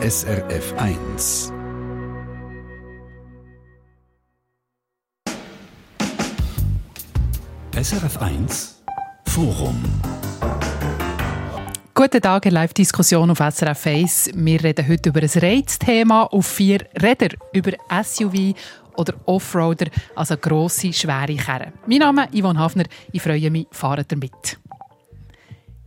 SRF 1. SRF 1 Forum Guten Tag, Live-Diskussion auf SRF 1. Wir reden heute über ein Reizthema auf vier Rädern, über SUV oder Offroader, also grosse, schwere Kerren. Mein Name ist Yvonne Hafner, ich freue mich, fahrt damit.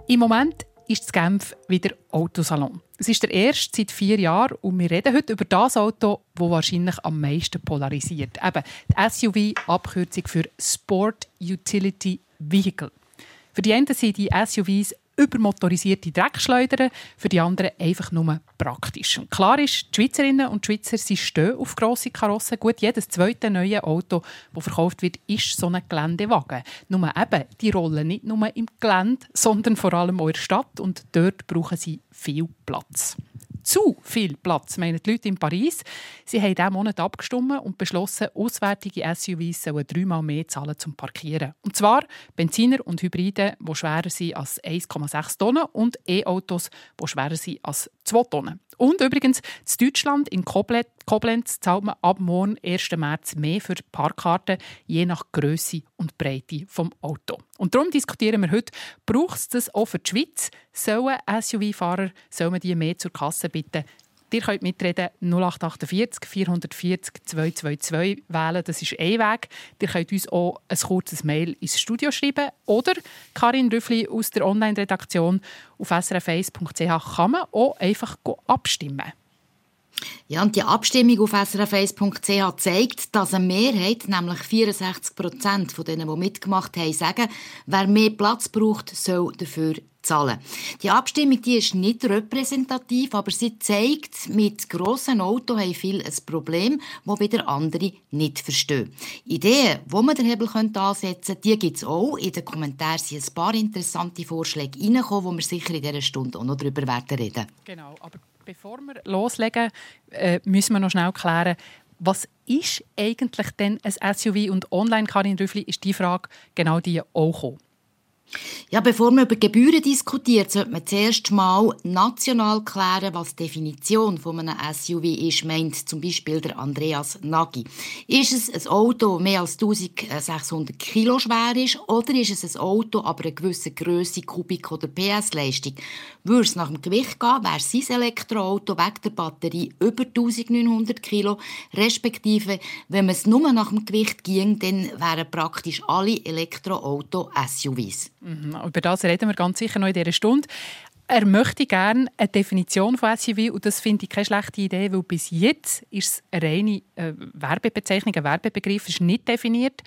Im Moment ist das Genf wieder Autosalon. Es ist der erste seit vier Jahren und wir reden heute über das Auto, das wahrscheinlich am meisten polarisiert. Eben die SUV, Abkürzung für Sport Utility Vehicle. Für die einen sind die SUVs übermotorisierte Dreckschleudern, für die anderen einfach nur praktisch. Und klar ist, die Schweizerinnen und Schweizer sie stehen auf grosse Karossen. Gut, jedes zweite neue Auto, das verkauft wird, ist so ein Geländewagen. Nur eben, die rollen nicht nur im Gelände, sondern vor allem auch in der Stadt und dort brauchen sie viel Platz zu viel Platz, meinen die Leute in Paris. Sie haben diesen Monat abgestimmt und beschlossen, auswärtige SUVs sollen dreimal mehr zahlen zum Parkieren. Und zwar Benziner und Hybride, die schwerer sind als 1,6 Tonnen und E-Autos, die schwerer sind als 2 Tonnen. Und übrigens, in Deutschland, in Koblenz, zahlt man ab morgen, 1. März, mehr für Parkkarten, je nach Größe und Breite des Autos. Und darum diskutieren wir heute, braucht es das auch für die Schweiz? Sollen SUV-Fahrer die mehr zur Kasse bitten? Ihr könnt mitreden 0848 440 222 wählen. Das ist ein Weg. Ihr könnt uns auch ein kurzes Mail ins Studio schreiben. Oder Karin Rüffli aus der Online-Redaktion auf srf1.ch kann man auch einfach abstimmen. Ja, und die Abstimmung auf srf1.ch zeigt, dass eine Mehrheit, nämlich 64 Prozent von denen, die mitgemacht haben, sagen, wer mehr Platz braucht, soll dafür zahlen. Die Abstimmung die ist nicht repräsentativ, aber sie zeigt, mit grossen Autos haben viele ein Problem, das wieder andere nicht verstehen. Ideen, wo man den Hebel ansetzen könnte, gibt es auch. In den Kommentaren sind ein paar interessante Vorschläge reingekommen, wo wir sicher in dieser Stunde auch noch darüber werden reden. Genau, aber bevor wir loslegen, äh, müssen wir noch schnell klären, was ist eigentlich denn ein SUV? Und online, Karin Rüffli, ist die Frage genau die auch gekommen. Ja, bevor man über Gebühren diskutiert, sollte man zuerst mal national klären, was die Definition von einem SUV ist, meint zum Beispiel der Andreas Nagy. Ist es ein Auto, das mehr als 1600 Kilo schwer ist, oder ist es ein Auto, aber eine gewisse Größe, Kubik oder PS-Leistung? Würde es nach dem Gewicht gehen, wäre sein Elektroauto wegen der Batterie über 1900 Kilo, respektive, wenn man es nur nach dem Gewicht ging, dann wären praktisch alle Elektroauto SUVs. Mhm, über das reden wir ganz sicher noch in dieser Stunde. Er möchte gerne eine Definition von SUV und das finde ich keine schlechte Idee, weil bis jetzt ist es eine reine äh, Werbebezeichnung, ein Werbebegriff, ist nicht definiert.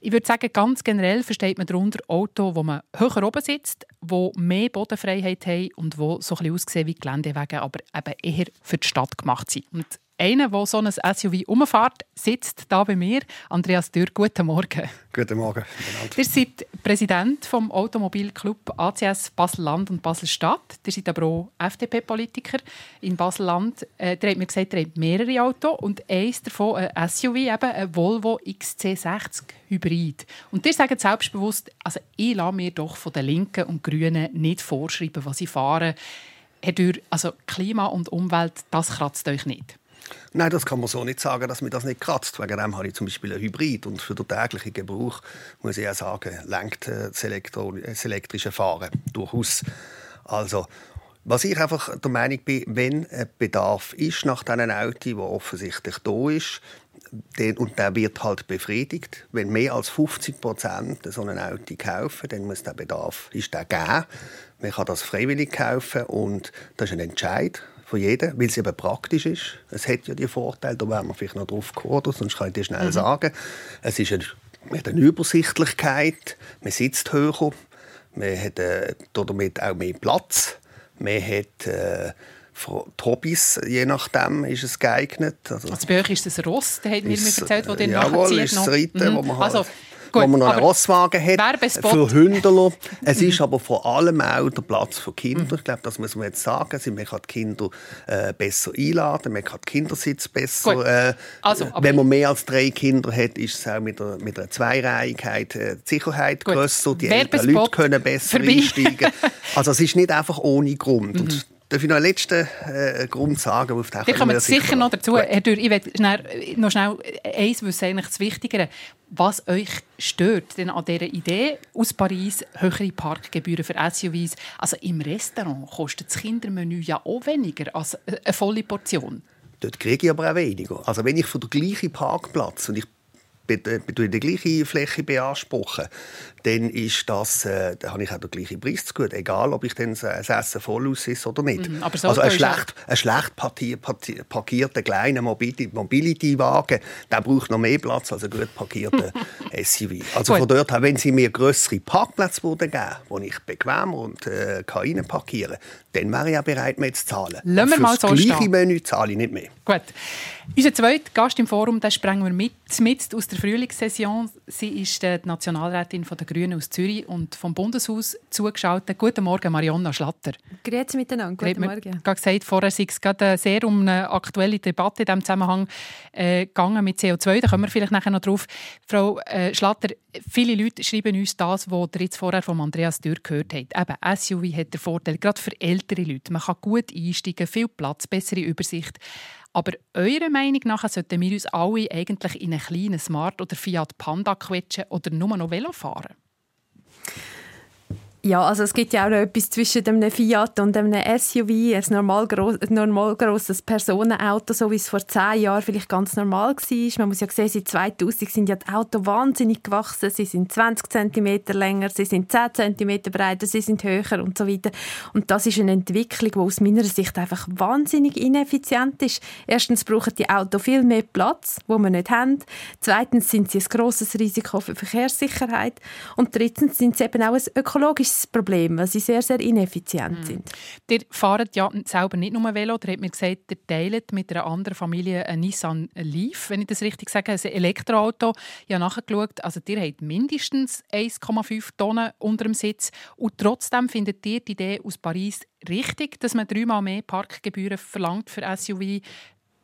Ich würde sagen, ganz generell versteht man darunter Auto, wo man höher oben sitzt, wo mehr Bodenfreiheit haben und wo so ein bisschen aussehen wie Geländewege, aber eben eher für die Stadt gemacht sind. Und einer, der so ein SUV umfährt, sitzt da bei mir. Andreas Dürr, guten Morgen. Guten Morgen. Ihr seid Präsident vom Automobilclub ACS Basel-Land und Basel-Stadt. Ihr seid aber auch FDP-Politiker in Basel-Land. Äh, ihr habt mir gesagt, ihr habt mehrere Autos und eins davon ein SUV, eben ein Volvo XC60 Hybrid. Und ihr sagt selbstbewusst, also ich lasse mir doch von den Linken und Grünen nicht vorschreiben, was ich fahre. Herr Dürr, also Klima und Umwelt, das kratzt euch nicht. Nein, das kann man so nicht sagen, dass mir das nicht kratzt. Wegen dem habe ich zum Beispiel ein Hybrid. Und für den täglichen Gebrauch muss ich auch sagen, lenkt äh, das, Elektro das elektrische Fahren durchaus. Also, was ich einfach der Meinung bin, wenn ein Bedarf ist nach diesen Autos, der offensichtlich da ist, und der wird halt befriedigt. Wenn mehr als 50 Prozent so ein Auto kaufen, dann muss der Bedarf ist der geben. Man kann das freiwillig kaufen und das ist ein Entscheid von jedem, weil es eben praktisch ist. Es hat ja die Vorteile, da werden wir vielleicht noch drauf kommen, sonst kann ich dir schnell mhm. sagen. Es ist eine, man hat eine Übersichtlichkeit, man sitzt höher, man hat äh, damit auch mehr Platz, man hat äh, Hobbys, je nachdem, ist es geeignet. Also, also bei euch ist es Ross, da hat mir erzählt, wo den Jawohl, ist das Reiten, mhm. wo man halt also, Gut, wo man noch einen Rosswagen hat für Hündler. Es ist aber vor allem auch der Platz für Kinder. Ich glaube, das muss man jetzt sagen. Also, man kann die Kinder äh, besser einladen, man kann die Kindersitz besser... Äh, also, wenn man mehr als drei Kinder hat, ist es auch mit, der, mit einer Zweireihigkeit äh, die Sicherheit grösser. Die älteren Leute können besser einsteigen. Also es ist nicht einfach ohne Grund. Mhm. Und Darf ich noch einen letzten äh, Grund sagen? Auf den kommen wir sicher noch dazu. Herr Dürr, ich will noch schnell eins wissen, eigentlich das Wichtigere. Was euch stört denn an dieser Idee aus Paris, höhere Parkgebühren für SUVs? Also im Restaurant kostet das Kindermenü ja auch weniger als eine volle Portion. Dort kriege ich aber auch weniger. Also wenn ich von der gleichen Parkplatz, und ich die gleiche Fläche beanspruchen, dann ist das, äh, da habe ich auch den gleichen Preis zu gut, egal ob ich dann das Essen voll ist oder nicht. Mhm, so also ein schlecht, ein schlecht parkierter kleiner Mobility-Wagen, der braucht noch mehr Platz als ein gut parkierter SUV. Also von dort her, wenn Sie mir größere Parkplätze geben würden, wo ich bequemer und äh, kann parkieren dann wäre ich auch bereit, mehr zu zahlen. Lassen wir mal so das gleiche stehen. Menü zahle ich nicht mehr. Gut. Unser zweiter Gast im Forum, den sprengen wir mit, mit aus der Frühlingssession. Sie ist die Nationalrätin der Grünen aus Zürich und vom Bundeshaus zugeschaltet. Guten Morgen, Marionna Schlatter. Grüezi miteinander, guten Morgen. Ich habe gesagt, vorher sei es gerade sehr um eine aktuelle Debatte in diesem Zusammenhang äh, gegangen mit CO2. Da kommen wir vielleicht nachher noch drauf. Frau äh, Schlatter, viele Leute schreiben uns das, was ihr jetzt vorher von Andreas Dürr gehört habt. Eben, SUV hat den Vorteil, gerade für ältere Leute. Man kann gut einsteigen, viel Platz, bessere Übersicht. Aber eurer Meinung nach sollten wir uns alle eigentlich in einen kleinen Smart oder Fiat Panda quetschen oder nur noch Velo fahren? Ja, also es gibt ja auch noch etwas zwischen einem Fiat und einem SUV, ein normal, gross, normal grosses Personenauto, so wie es vor zehn Jahren vielleicht ganz normal war. Man muss ja sehen, seit 2000 sind ja die Autos wahnsinnig gewachsen. Sie sind 20 cm länger, sie sind 10 cm breiter, sie sind höher und so weiter. Und das ist eine Entwicklung, die aus meiner Sicht einfach wahnsinnig ineffizient ist. Erstens brauchen die Autos viel mehr Platz, wo wir nicht haben. Zweitens sind sie ein grosses Risiko für Verkehrssicherheit. Und drittens sind sie eben auch ein ökologisches das Problem, weil sie sehr, sehr ineffizient mhm. sind. Ihr fahrt ja selber nicht nur Velo, ihr habt mir gesagt, ihr teilt mit einer anderen Familie ein Nissan Leaf, wenn ich das richtig sage, ein Elektroauto. Ich habe nachgeschaut, also ihr habt mindestens 1,5 Tonnen unter dem Sitz und trotzdem findet ihr die Idee aus Paris richtig, dass man dreimal mehr Parkgebühren verlangt für SUV.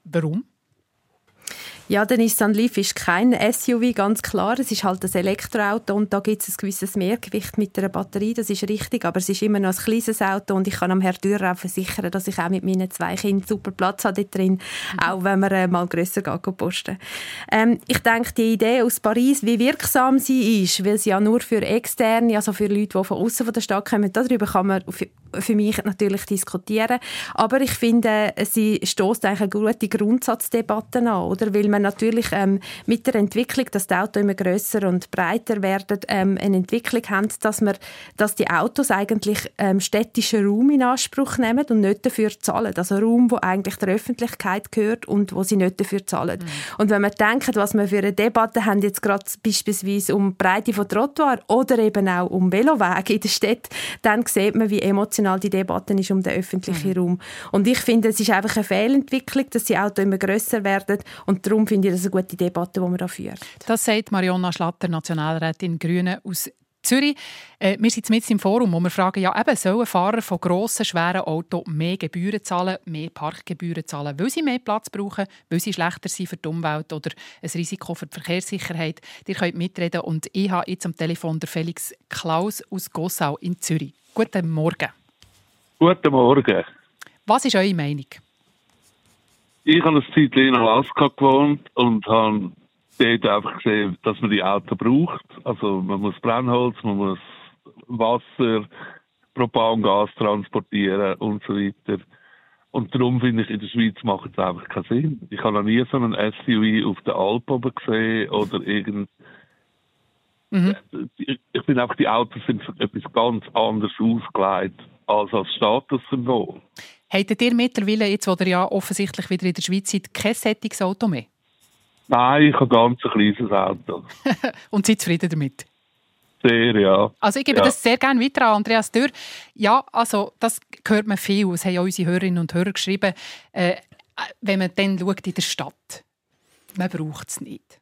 Warum? Ja, der Nissan Leaf ist kein SUV, ganz klar. Es ist halt ein Elektroauto und da gibt es ein gewisses Mehrgewicht mit der Batterie, das ist richtig, aber es ist immer noch ein kleines Auto und ich kann am Herrn Dürer auch versichern, dass ich auch mit meinen zwei Kindern super Platz habe dort drin, mhm. auch wenn man äh, mal grösser geht posten. Ähm, ich denke, die Idee aus Paris, wie wirksam sie ist, weil sie ja nur für Externe, also für Leute, die von außen von der Stadt kommen, darüber kann man für, für mich natürlich diskutieren, aber ich finde, sie stößt eigentlich eine gute Grundsatzdebatte an, oder? Weil man natürlich ähm, mit der Entwicklung, dass die Autos immer größer und breiter werden, ähm, eine Entwicklung haben, dass, wir, dass die Autos eigentlich ähm, städtischen Raum in Anspruch nehmen und nicht dafür zahlen. Also Raum, wo eigentlich der Öffentlichkeit gehört und wo sie nicht dafür zahlen. Mhm. Und wenn wir denken, was wir für eine Debatte haben, jetzt gerade beispielsweise um die Breite von Trottoir oder eben auch um Velowege in der Stadt, dann sieht man, wie emotional die Debatte ist um den öffentlichen mhm. Raum. Und ich finde, es ist einfach eine Fehlentwicklung, dass die Autos immer größer werden und darum finde ich das eine gute Debatte, die man da führt. Das sagt Marionna Schlatter, Nationalrätin Grüne aus Zürich. Äh, wir sind jetzt im Forum, wo wir fragen, ja, eben, sollen Fahrer von grossen, schweren Autos mehr Gebühren zahlen, mehr Parkgebühren zahlen, weil sie mehr Platz brauchen, weil sie schlechter sind für die Umwelt oder ein Risiko für die Verkehrssicherheit. Ihr könnt mitreden und ich habe jetzt am Telefon der Felix Klaus aus Gossau in Zürich. Guten Morgen. Guten Morgen. Was ist eure Meinung? Ich habe eine Zeit in Alaska gewohnt und habe dort einfach gesehen, dass man die Autos braucht. Also man muss Brennholz, man muss Wasser, Propangas transportieren und so weiter. Und darum finde ich, in der Schweiz macht es einfach keinen Sinn. Ich habe noch nie so einen SUV auf der Alp oben gesehen oder irgend... Mhm. Ich finde einfach, die Autos sind für etwas ganz anderes ausgelegt als als Statussymbol. Hättet ihr mittlerweile, jetzt wo ihr ja offensichtlich wieder in der Schweiz seid, kein sättiges Auto mehr? Nein, ich habe ganz ein kleines Auto. Und seid zufrieden damit? Sehr, ja. Also ich gebe ja. das sehr gerne weiter an Andreas Dürr. Ja, also das hört man viel. Es haben ja unsere Hörerinnen und Hörer geschrieben, äh, wenn man dann schaut in der Stadt. Man braucht es nicht.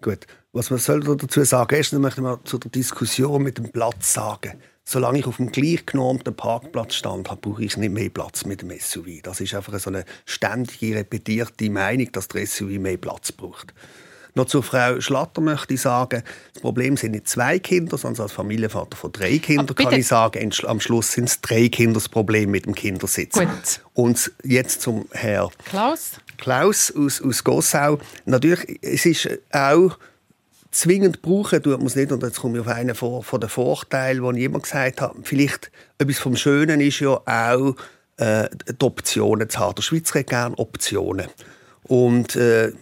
Gut, was man soll dazu sagen, erstens möchte man zu der Diskussion mit dem Platz sagen solange ich auf dem gleich genormten Parkplatz stand brauche ich nicht mehr Platz mit dem SUV. Das ist einfach so eine ständige, repetierte Meinung, dass der SUV mehr Platz braucht. Noch zur Frau Schlatter möchte ich sagen, das Problem sind nicht zwei Kinder, sondern als Familienvater von drei Kindern kann ich sagen, am Schluss sind es drei Kinder das Problem mit dem Kindersitz. Gut. Und jetzt zum Herrn Klaus. Klaus aus, aus Gossau. Natürlich, es ist auch zwingend brauchen tut man es nicht. Und jetzt komme ich auf einen von, von den Vorteilen, wo jemand gesagt hat, vielleicht etwas vom Schönen ist ja auch, äh, die Optionen zu haben. Der Schweiz hat gerne Optionen. Und äh,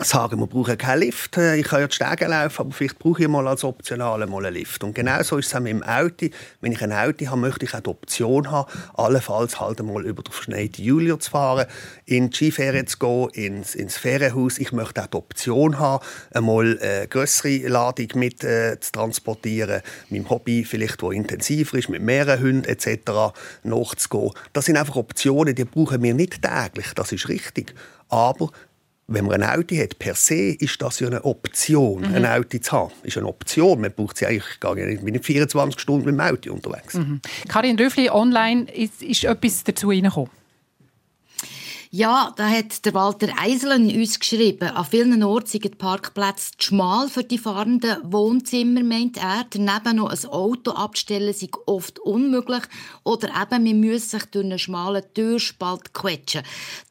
sagen, wir brauchen keinen Lift. Ich kann ja die Stege laufen, aber vielleicht brauche ich mal als Optionale mal einen Lift. Und genau so ist es auch mit dem Auto. Wenn ich ein Auto habe, möchte ich auch die Option haben, allenfalls halt einmal über den verschneiten Julia zu fahren, in die Skiferien zu gehen, ins, ins Ferienhaus. Ich möchte auch die Option haben, einmal eine grössere Ladung mit äh, zu transportieren, meinem Hobby vielleicht, wo intensiver ist, mit mehreren Hunden etc. nachzugehen. Das sind einfach Optionen, die brauchen wir nicht täglich, das ist richtig. Aber wenn man ein Auto hat, per se ist das ja eine Option, mhm. ein Auto zu haben. Ist eine Option. Man braucht sie eigentlich gar nicht. Ich bin 24 Stunden mit dem Auto unterwegs. Mhm. Karin Röfli, online ist, ist etwas dazu reingekommen? Ja, da hat der Walter Eiselen uns geschrieben. An vielen Orten sind die Parkplätze zu schmal für die fahrenden Wohnzimmer, meint er. Daneben noch ein Auto abstellen sei oft unmöglich. Oder eben, man muss sich durch einen schmalen Türspalt quetschen.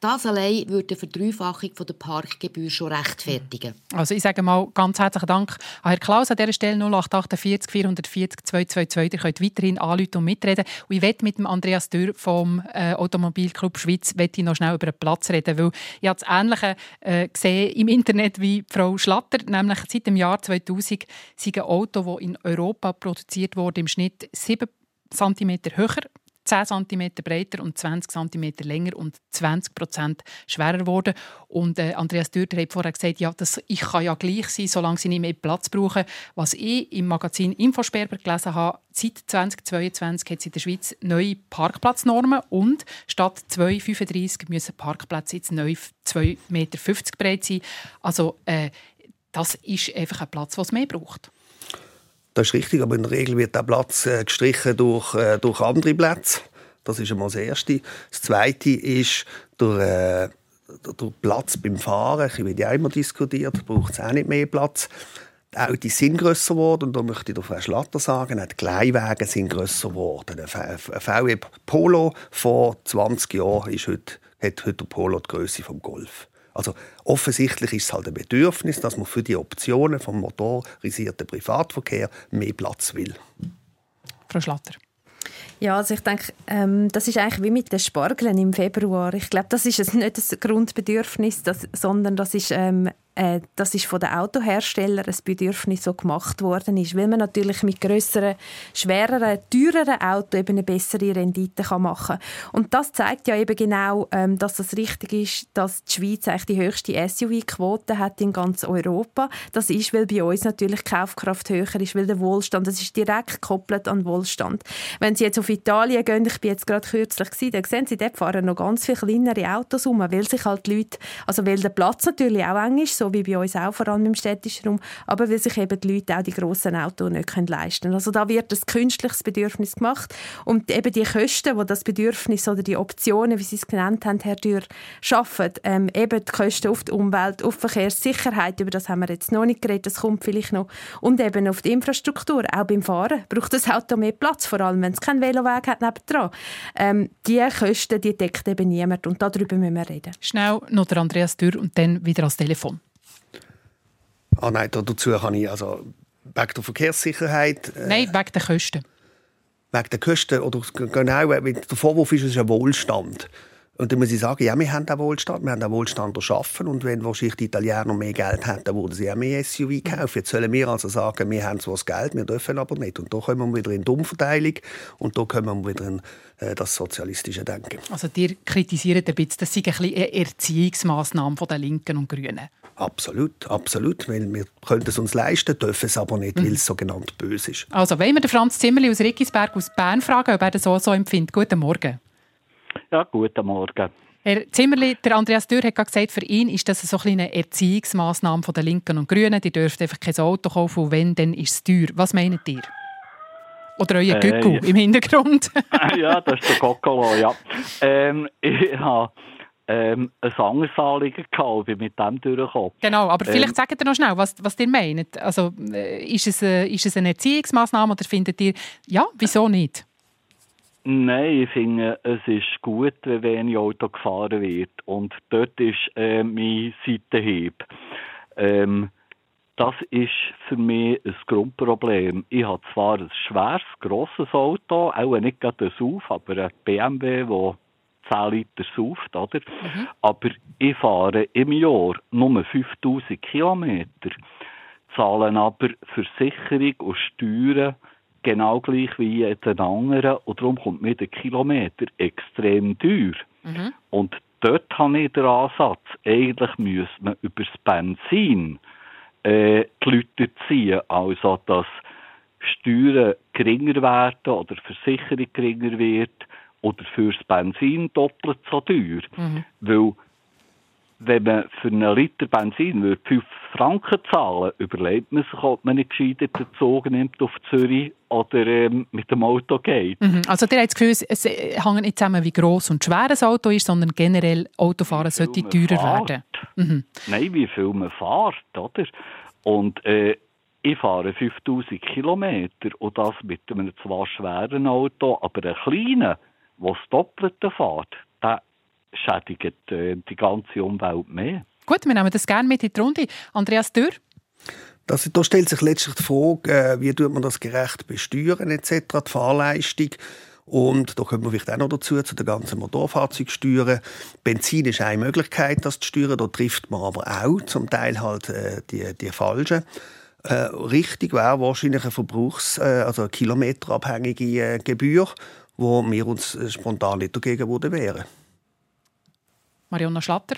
Das allein würde eine Verdreifachung der Parkgebühr schon rechtfertigen. Also ich sage mal ganz herzlichen Dank an Herrn Klaus an dieser Stelle 0848 440 222. Ihr könnt weiterhin anrufen und mitreden. Und ich werde mit dem Andreas Dürr vom äh, Automobilclub Schweiz noch schnell über einen Platz reden, weil ich habe das Ähnliche äh, gesehen im Internet wie Frau Schlatter, nämlich seit dem Jahr 2000 sind ein Auto, das in Europa produziert wurde, im Schnitt 7 cm höher 10 cm breiter und 20 cm länger und 20% schwerer geworden. Und äh, Andreas Dürter hat vorher gesagt, ja, das, ich kann ja gleich sein, solange sie nicht mehr Platz brauchen. Was ich im Magazin Infosperber gelesen habe, seit 2022 hat es in der Schweiz neue Parkplatznormen und statt 2,35 müssen Parkplätze jetzt neu 2,50 Meter breit sein. Also äh, das ist einfach ein Platz, was mehr braucht. Das ist richtig, aber in der Regel wird der Platz äh, gestrichen durch, äh, durch andere Plätze. Das ist einmal das Erste. Das Zweite ist durch, äh, durch Platz beim Fahren. Ich wird ja immer diskutiert, braucht es auch nicht mehr Platz. Die Autos sind grösser geworden und da möchte ich der Frau Schlatter sagen, die Kleinwagen sind grösser geworden. Ein VW Polo vor 20 Jahren ist heute, hat heute der Polo die Größe vom Golf. Also offensichtlich ist es halt ein Bedürfnis, dass man für die Optionen vom motorisierten Privatverkehr mehr Platz will. Frau Schlatter. Ja, also ich denke, ähm, das ist eigentlich wie mit den Spargeln im Februar. Ich glaube, das ist nicht das Grundbedürfnis, das, sondern das ist ähm, äh, das ist von den Autoherstellern ein Bedürfnis so gemacht worden ist, weil man natürlich mit größeren, schwereren, teureren Autos eben eine bessere Rendite kann machen Und das zeigt ja eben genau, ähm, dass das richtig ist, dass die Schweiz eigentlich die höchste SUV-Quote hat in ganz Europa. Das ist, weil bei uns natürlich die Kaufkraft höher ist, weil der Wohlstand, das ist direkt gekoppelt an Wohlstand. Wenn Sie jetzt auf Italien gehen, ich bin jetzt gerade kürzlich gewesen, dann sehen Sie, dort fahren noch ganz viele kleinere Autos um, weil sich halt die Leute, also weil der Platz natürlich auch eng ist, so wie bei uns auch, vor allem im städtischen Raum, aber weil sich eben die Leute auch die grossen Autos nicht leisten können. Also da wird ein künstliches Bedürfnis gemacht und eben die Kosten, die das Bedürfnis oder die Optionen, wie Sie es genannt haben, Herr Dürr, schaffen, ähm, eben die Kosten auf die Umwelt, auf Verkehrssicherheit, über das haben wir jetzt noch nicht geredet, das kommt vielleicht noch, und eben auf die Infrastruktur, auch beim Fahren braucht das Auto mehr Platz, vor allem wenn es keinen Veloweg hat nebendran. Ähm, die Kosten, die deckt eben niemand und darüber müssen wir reden. Schnell noch der Andreas Dürr und dann wieder ans Telefon. Ah nein, dazu kann ich also wegen der Verkehrssicherheit. Äh, nein, wegen der Kosten. Wegen der Kosten oder genau, der Vorwurf ist, es ist ein Wohlstand. Und dann muss ich sagen, ja, wir haben den Wohlstand, wir haben den Wohlstand erschaffen und wenn wahrscheinlich die Italiener mehr Geld hätten, dann würden sie auch mehr SUV kaufen. Jetzt sollen wir also sagen, wir haben zwar das Geld, wir dürfen aber nicht. Und da kommen wir wieder in die Umverteilung und da kommen wir wieder in äh, das sozialistische Denken. Also ihr kritisiert ein bisschen, das sei ein bisschen eine Erziehungsmaßnahme der Linken und Grünen. Absolut, absolut, weil wir können es uns leisten, dürfen es aber nicht, mhm. weil es sogenannt böse ist. Also, wenn wir den Franz Zimmerli aus Rickisberg aus Bern fragen, ob er das so, so empfindet. Guten Morgen. Ja, guten Morgen. Herr Zimmerli, der Andreas Dürr hat gesagt, für ihn ist das so eine Erziehungsmaßnahme der Linken und Grünen. Die dürfen einfach kein Auto kaufen und wenn, dann ist es teuer. Was meint ihr? Oder euer äh, Gückel im Hintergrund? ja, das ist der Kokolo, ja. Ähm, ich habe ähm, ein anderes Anliegen gehabt, bin mit dem durchgekommen. Genau, aber Ähm, vielleicht sagt ihr noch schnell, was, was ihr meint. Also, äh, ist, es, äh, ist es eine Erziehungsmaßnahme oder findet ihr, ja, wieso nicht? Nein, ich finde, es ist gut, wenn wenig Auto gefahren wird. Und dort ist äh, mein Seitenhieb. Ähm, das ist für mich ein Grundproblem. Ich habe zwar ein schweres, grosses Auto, auch nicht gerade ein SUV, aber ein BMW, der 10 Liter sauft, oder? Aber ich fahre im Jahr nur 5000 Kilometer, zahlen aber Versicherung und Steuern genau gleich wie jeden anderen und darum kommt mir der Kilometer extrem teuer. Und dort habe ich den Ansatz, eigentlich müsste man über das Benzin äh, die Leute ziehen, also dass Steuern geringer werden oder Versicherung geringer wird oder fürs Benzin doppelt so teuer. Weil wenn man für einen Liter Benzin würde 5 Franken zahlen überlegt man sich, ob man nicht gescheiter den Zug nimmt auf Zürich oder ähm, mit dem Auto geht. Mhm. Also, ihr habt das Gefühl, es, hängt nicht zusammen, wie gross und schwer ein Auto ist, sondern generell Autofahren sollte teurer werden. Nein, wie viel man fährt, oder? Und äh, ich fahre 5000 Kilometer und das mit einem zwar schweren Auto, aber einem kleinen, der das Doppelte fährt, der schädigt äh, die ganze Umwelt mehr. Gut, wir nehmen das gerne mit in die Runde. Andreas Dürr? Das, da stellt sich letztlich die Frage, äh, wie tut man das gerecht besteuern etc., die Fahrleistung. Und da kommen wir vielleicht auch noch dazu, zu den ganzen Motorfahrzeugsteuern. Benzin ist eine Möglichkeit, das zu steuern. Da trifft man aber auch zum Teil halt äh, die, die falschen. Äh, richtig wäre wahrscheinlich eine Verbrauchs-, äh, also eine kilometerabhängige äh, Gebühr, wo wir uns spontan nicht dagegen würden wehren. Marionna Schlatter?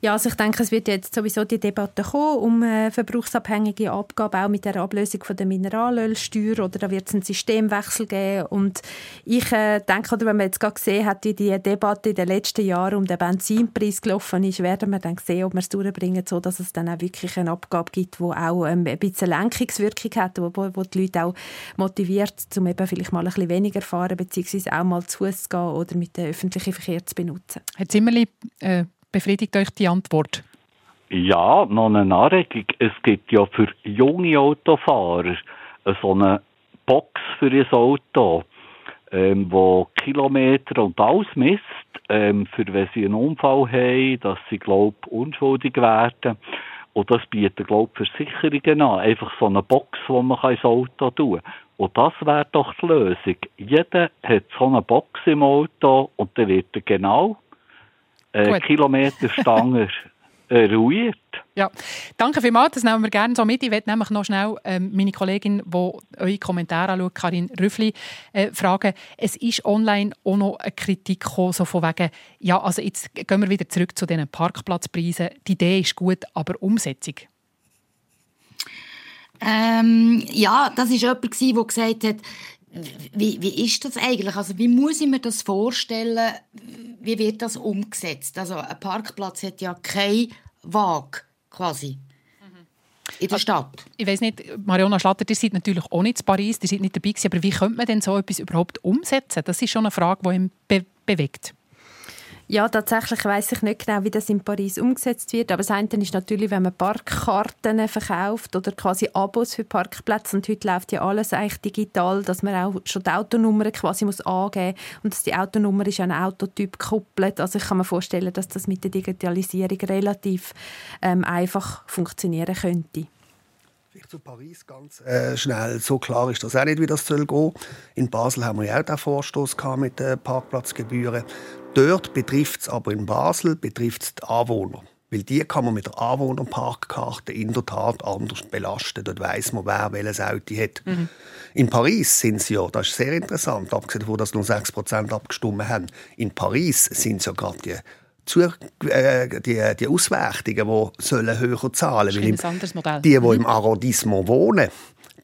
Ja, also ich denke, es wird jetzt sowieso die Debatte kommen um äh, verbrauchsabhängige Abgaben, auch mit der Ablösung von der Mineralölsteuer oder da wird es einen Systemwechsel geben und ich äh, denke, oder wenn man jetzt gerade gesehen hat, wie die Debatte in den letzten Jahren um den Benzinpreis gelaufen ist, werden wir dann sehen, ob wir es durchbringen, so dass es dann auch wirklich eine Abgabe gibt, die auch ähm, ein bisschen Lenkungswirkung hat, wo, wo die Leute auch motiviert, um eben vielleicht mal ein bisschen weniger fahren, beziehungsweise auch mal zu Fuß zu gehen oder mit dem öffentlichen Verkehr zu benutzen. Herr Zimmerli, äh, befriedigt euch die Antwort? Ja, noch eine Anregung. Es gibt ja für junge Autofahrer so eine Box für ihr Auto, ähm, wo Kilometer und alles misst, ähm, für wenn sie einen Unfall haben, dass sie, glaub, unschuldig werden. Und das bieten, glaub, Versicherungen an. Einfach so eine Box, wo man ins Auto tun kann. Und das wäre doch die Lösung. Jeder hat so eine Box im Auto und dann wird er genau äh, Gut. Kilometerstange eruiert. Ja, danke vielmals, das nehmen wir gerne so mit. Ich werde nämlich noch schnell ähm, meine Kollegin, die eure Kommentare anschaut, Karin Rüffli, äh, fragen. Es ist online auch noch eine Kritik gekommen, so von wegen, ja, also jetzt gehen wir wieder zurück zu diesen Parkplatzpreisen. Die Idee ist gut, aber Umsetzung? Ähm, ja, das war jemand, der gesagt hat, wie, wie ist das eigentlich? Also wie muss ich mir das vorstellen? Wie wird das umgesetzt? Also ein Parkplatz hat ja keinen Wagen, quasi, in der Stadt. Ich weiß nicht, Mariona Schlatter, ihr seid natürlich auch nicht in Paris, ihr seid nicht dabei gewesen, aber wie könnte man denn so etwas überhaupt umsetzen? Das ist schon eine Frage, die ihn be bewegt. Ja, tatsächlich weiß ich nicht genau, wie das in Paris umgesetzt wird. Aber das eine ist natürlich, wenn man Parkkarten verkauft oder quasi Abos für Parkplätze. Und heute läuft ja alles eigentlich digital, dass man auch schon die Autonummer quasi muss angeben muss. Und dass die Autonummer ist an einen Autotyp gekoppelt. Also ich kann mir vorstellen, dass das mit der Digitalisierung relativ ähm, einfach funktionieren könnte. Vielleicht zu Paris ganz äh, schnell. So klar ist das auch nicht, wie das soll gehen. In Basel haben wir ja auch den Vorstoß mit den Parkplatzgebühren. Dort betrifft es aber in Basel betrifft's die Anwohner. Weil die kann man mit der Anwohnerparkkarte in der Tat anders belasten. Dort weiss man, wer welches Auto hat. In Paris sind sie ja, das ist sehr interessant, abgesehen davon, dass nur 6% abgestimmt haben, in Paris sind es ja gerade die, zu, äh, die, die Auswärtigen, die sollen höher zahlen Das ist ein anderes Modell. Die, die im Arrondissement wohnen,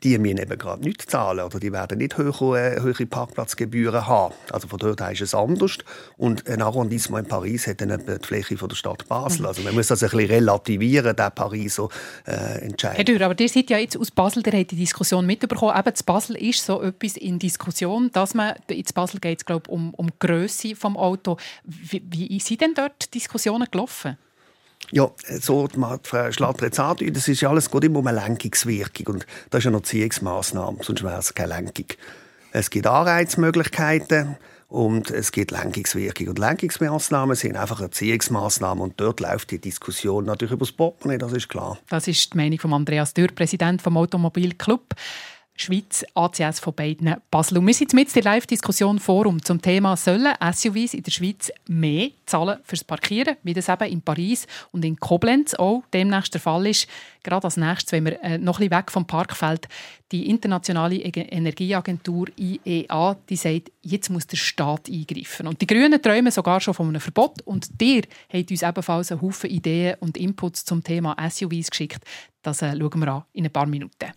die müssen eben gerade nicht zahlen oder die werden nicht höhere, höhere Parkplatzgebühren haben. Also von dort her ist es anders. Und ein Arrondissement in Paris hat dann etwa die Fläche von der Stadt Basel. Mhm. Also man muss das ein bisschen relativieren, der Pariser äh, Entscheid. Herr Dürr, aber ihr seid ja jetzt aus Basel, der hat die Diskussion mitbekommen. Eben, zu Basel ist so etwas in Diskussion, dass man, in Basel geht es glaube um, um die Grösse des Autos. Wie, wie sind denn dort Diskussionen gelaufen? Ja, so hat Frau Schlatter jetzt angedeutet, das ist alles gut immer um eine Lenkungswirkung und das ist eine Erziehungsmaßnahme, sonst wäre es keine Lenkung. Es gibt Anreizmöglichkeiten und es gibt Lenkungswirkung. Und Lenkungsmaßnahmen sind einfach Erziehungsmaßnahmen und dort läuft die Diskussion natürlich über das Portemonnaie, das ist klar. Das ist die Meinung von Andreas Dürr, Präsident vom Automobilclub. Schweiz, ACS von beiden Basel. Und wir sind mit der Live-Diskussion Forum zum Thema «Sollen SUVs in der Schweiz mehr zahlen fürs Parkieren?» wie das eben in Paris und in Koblenz auch demnächst der Fall ist. Gerade als nächstes, wenn wir äh, noch ein weg vom Parkfeld, die internationale Energieagentur IEA, die sagt, jetzt muss der Staat eingreifen. Und die Grünen träumen sogar schon von einem Verbot. Und ihr habt uns ebenfalls einen Haufen Ideen und Inputs zum Thema SUVs geschickt. Das äh, schauen wir an in ein paar Minuten.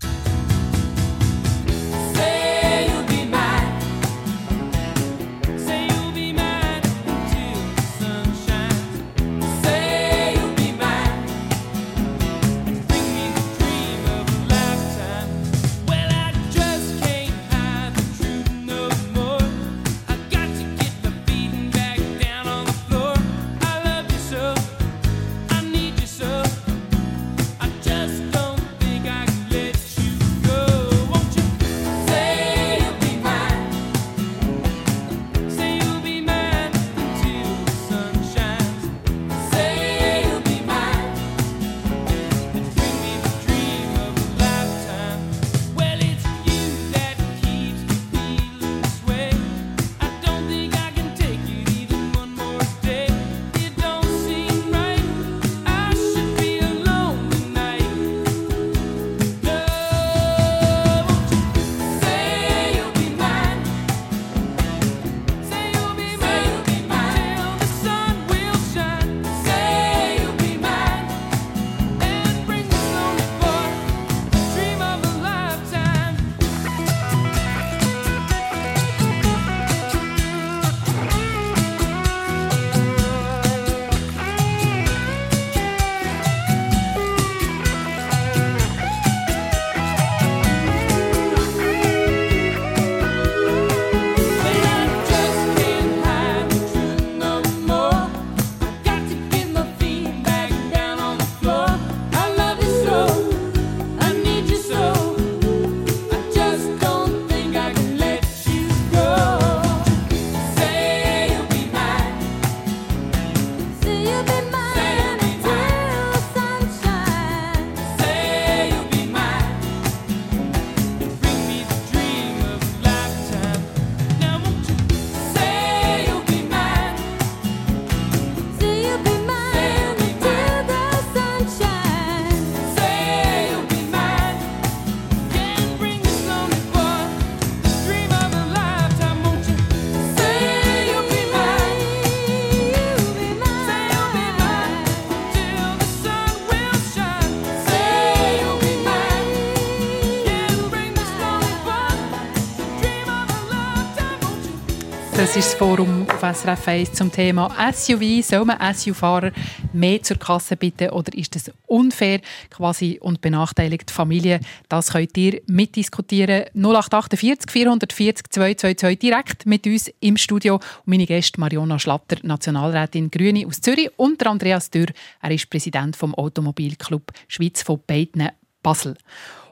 Das ist das Forum auf SRF 1 zum Thema SUV. Soll man SUV-Fahrer mehr zur Kasse bitten oder ist das unfair quasi und benachteiligt die Familie? Das könnt ihr mitdiskutieren. 0848 440 222 direkt mit uns im Studio. Und meine Gäste Mariona Schlatter, Nationalrätin Grüne aus Zürich und Andreas Dürr. Er ist Präsident vom Automobilclub Schweiz von Beitnen Basel.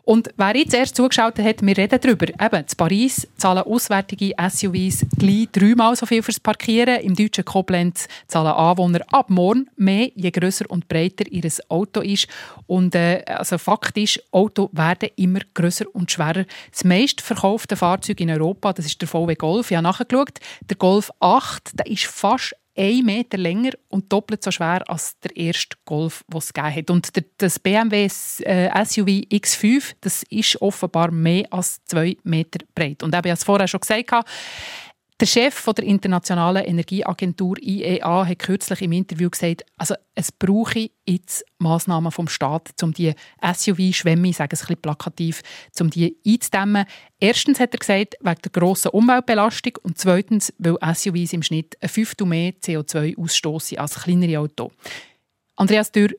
Und wer jetzt erst zugeschaut hat, wir reden darüber. Eben, in Paris zahlen auswärtige SUVs gleich dreimal so viel fürs Parkieren. Im deutschen Koblenz zahlen Anwohner ab morgen mehr, je grösser und breiter ihr Auto ist. Und äh, also Fakt ist, Autos werden immer grösser und schwerer. Das meist verkaufte Fahrzeug in Europa, das ist der VW Golf. Ich habe nachgeschaut, der Golf 8, der ist fast ein Meter länger und doppelt so schwer als der erste Golf, den es gegeben hat. Und das BMW äh, SUV X5, das ist offenbar mehr als zwei Meter breit. Und ich habe es vorher schon gesagt, Der Chef der Internationalen Energieagentur IEA hat kürzlich im Interview gesagt, also es brauche jetzt Massnahmen vom Staat, um die SUV-Schwämme, ich sage es ein bisschen plakativ, um die einzudämmen. Erstens hat er gesagt, wegen der grossen Umweltbelastung und zweitens, weil SUVs im Schnitt ein Fünftel mehr CO2 ausstoßen als kleinere Autos. Andreas Dürr,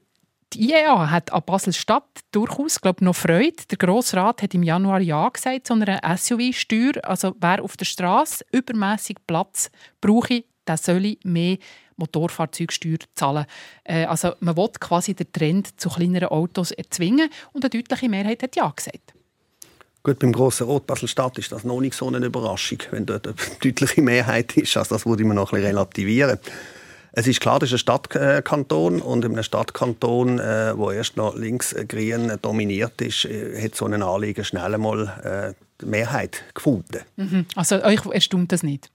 die IEA hat an Basel-Stadt durchaus glaub, noch Freude. Der Grosse Rat hat im Januar Ja gesagt zu einer SUV-Steuer. Also wer auf der Straße übermäßig Platz brauche, der soll mehr Motorfahrzeugsteuer zahlen. Äh, also man will quasi den Trend zu kleineren Autos erzwingen und eine deutliche Mehrheit hat Ja gesagt. Gut, beim Grossen Rot Basel-Stadt ist das noch nicht so eine Überraschung, wenn dort eine deutliche Mehrheit ist. Also das würde man noch ein bisschen relativieren. Es ist klar, das ist ein Stadtkanton und in einem Stadtkanton, äh, wo erst noch links-grün dominiert ist, äh, hat so ein Anliegen schnell einmal äh, die Mehrheit gefunden. Mhm. Also euch erstaunt das nicht?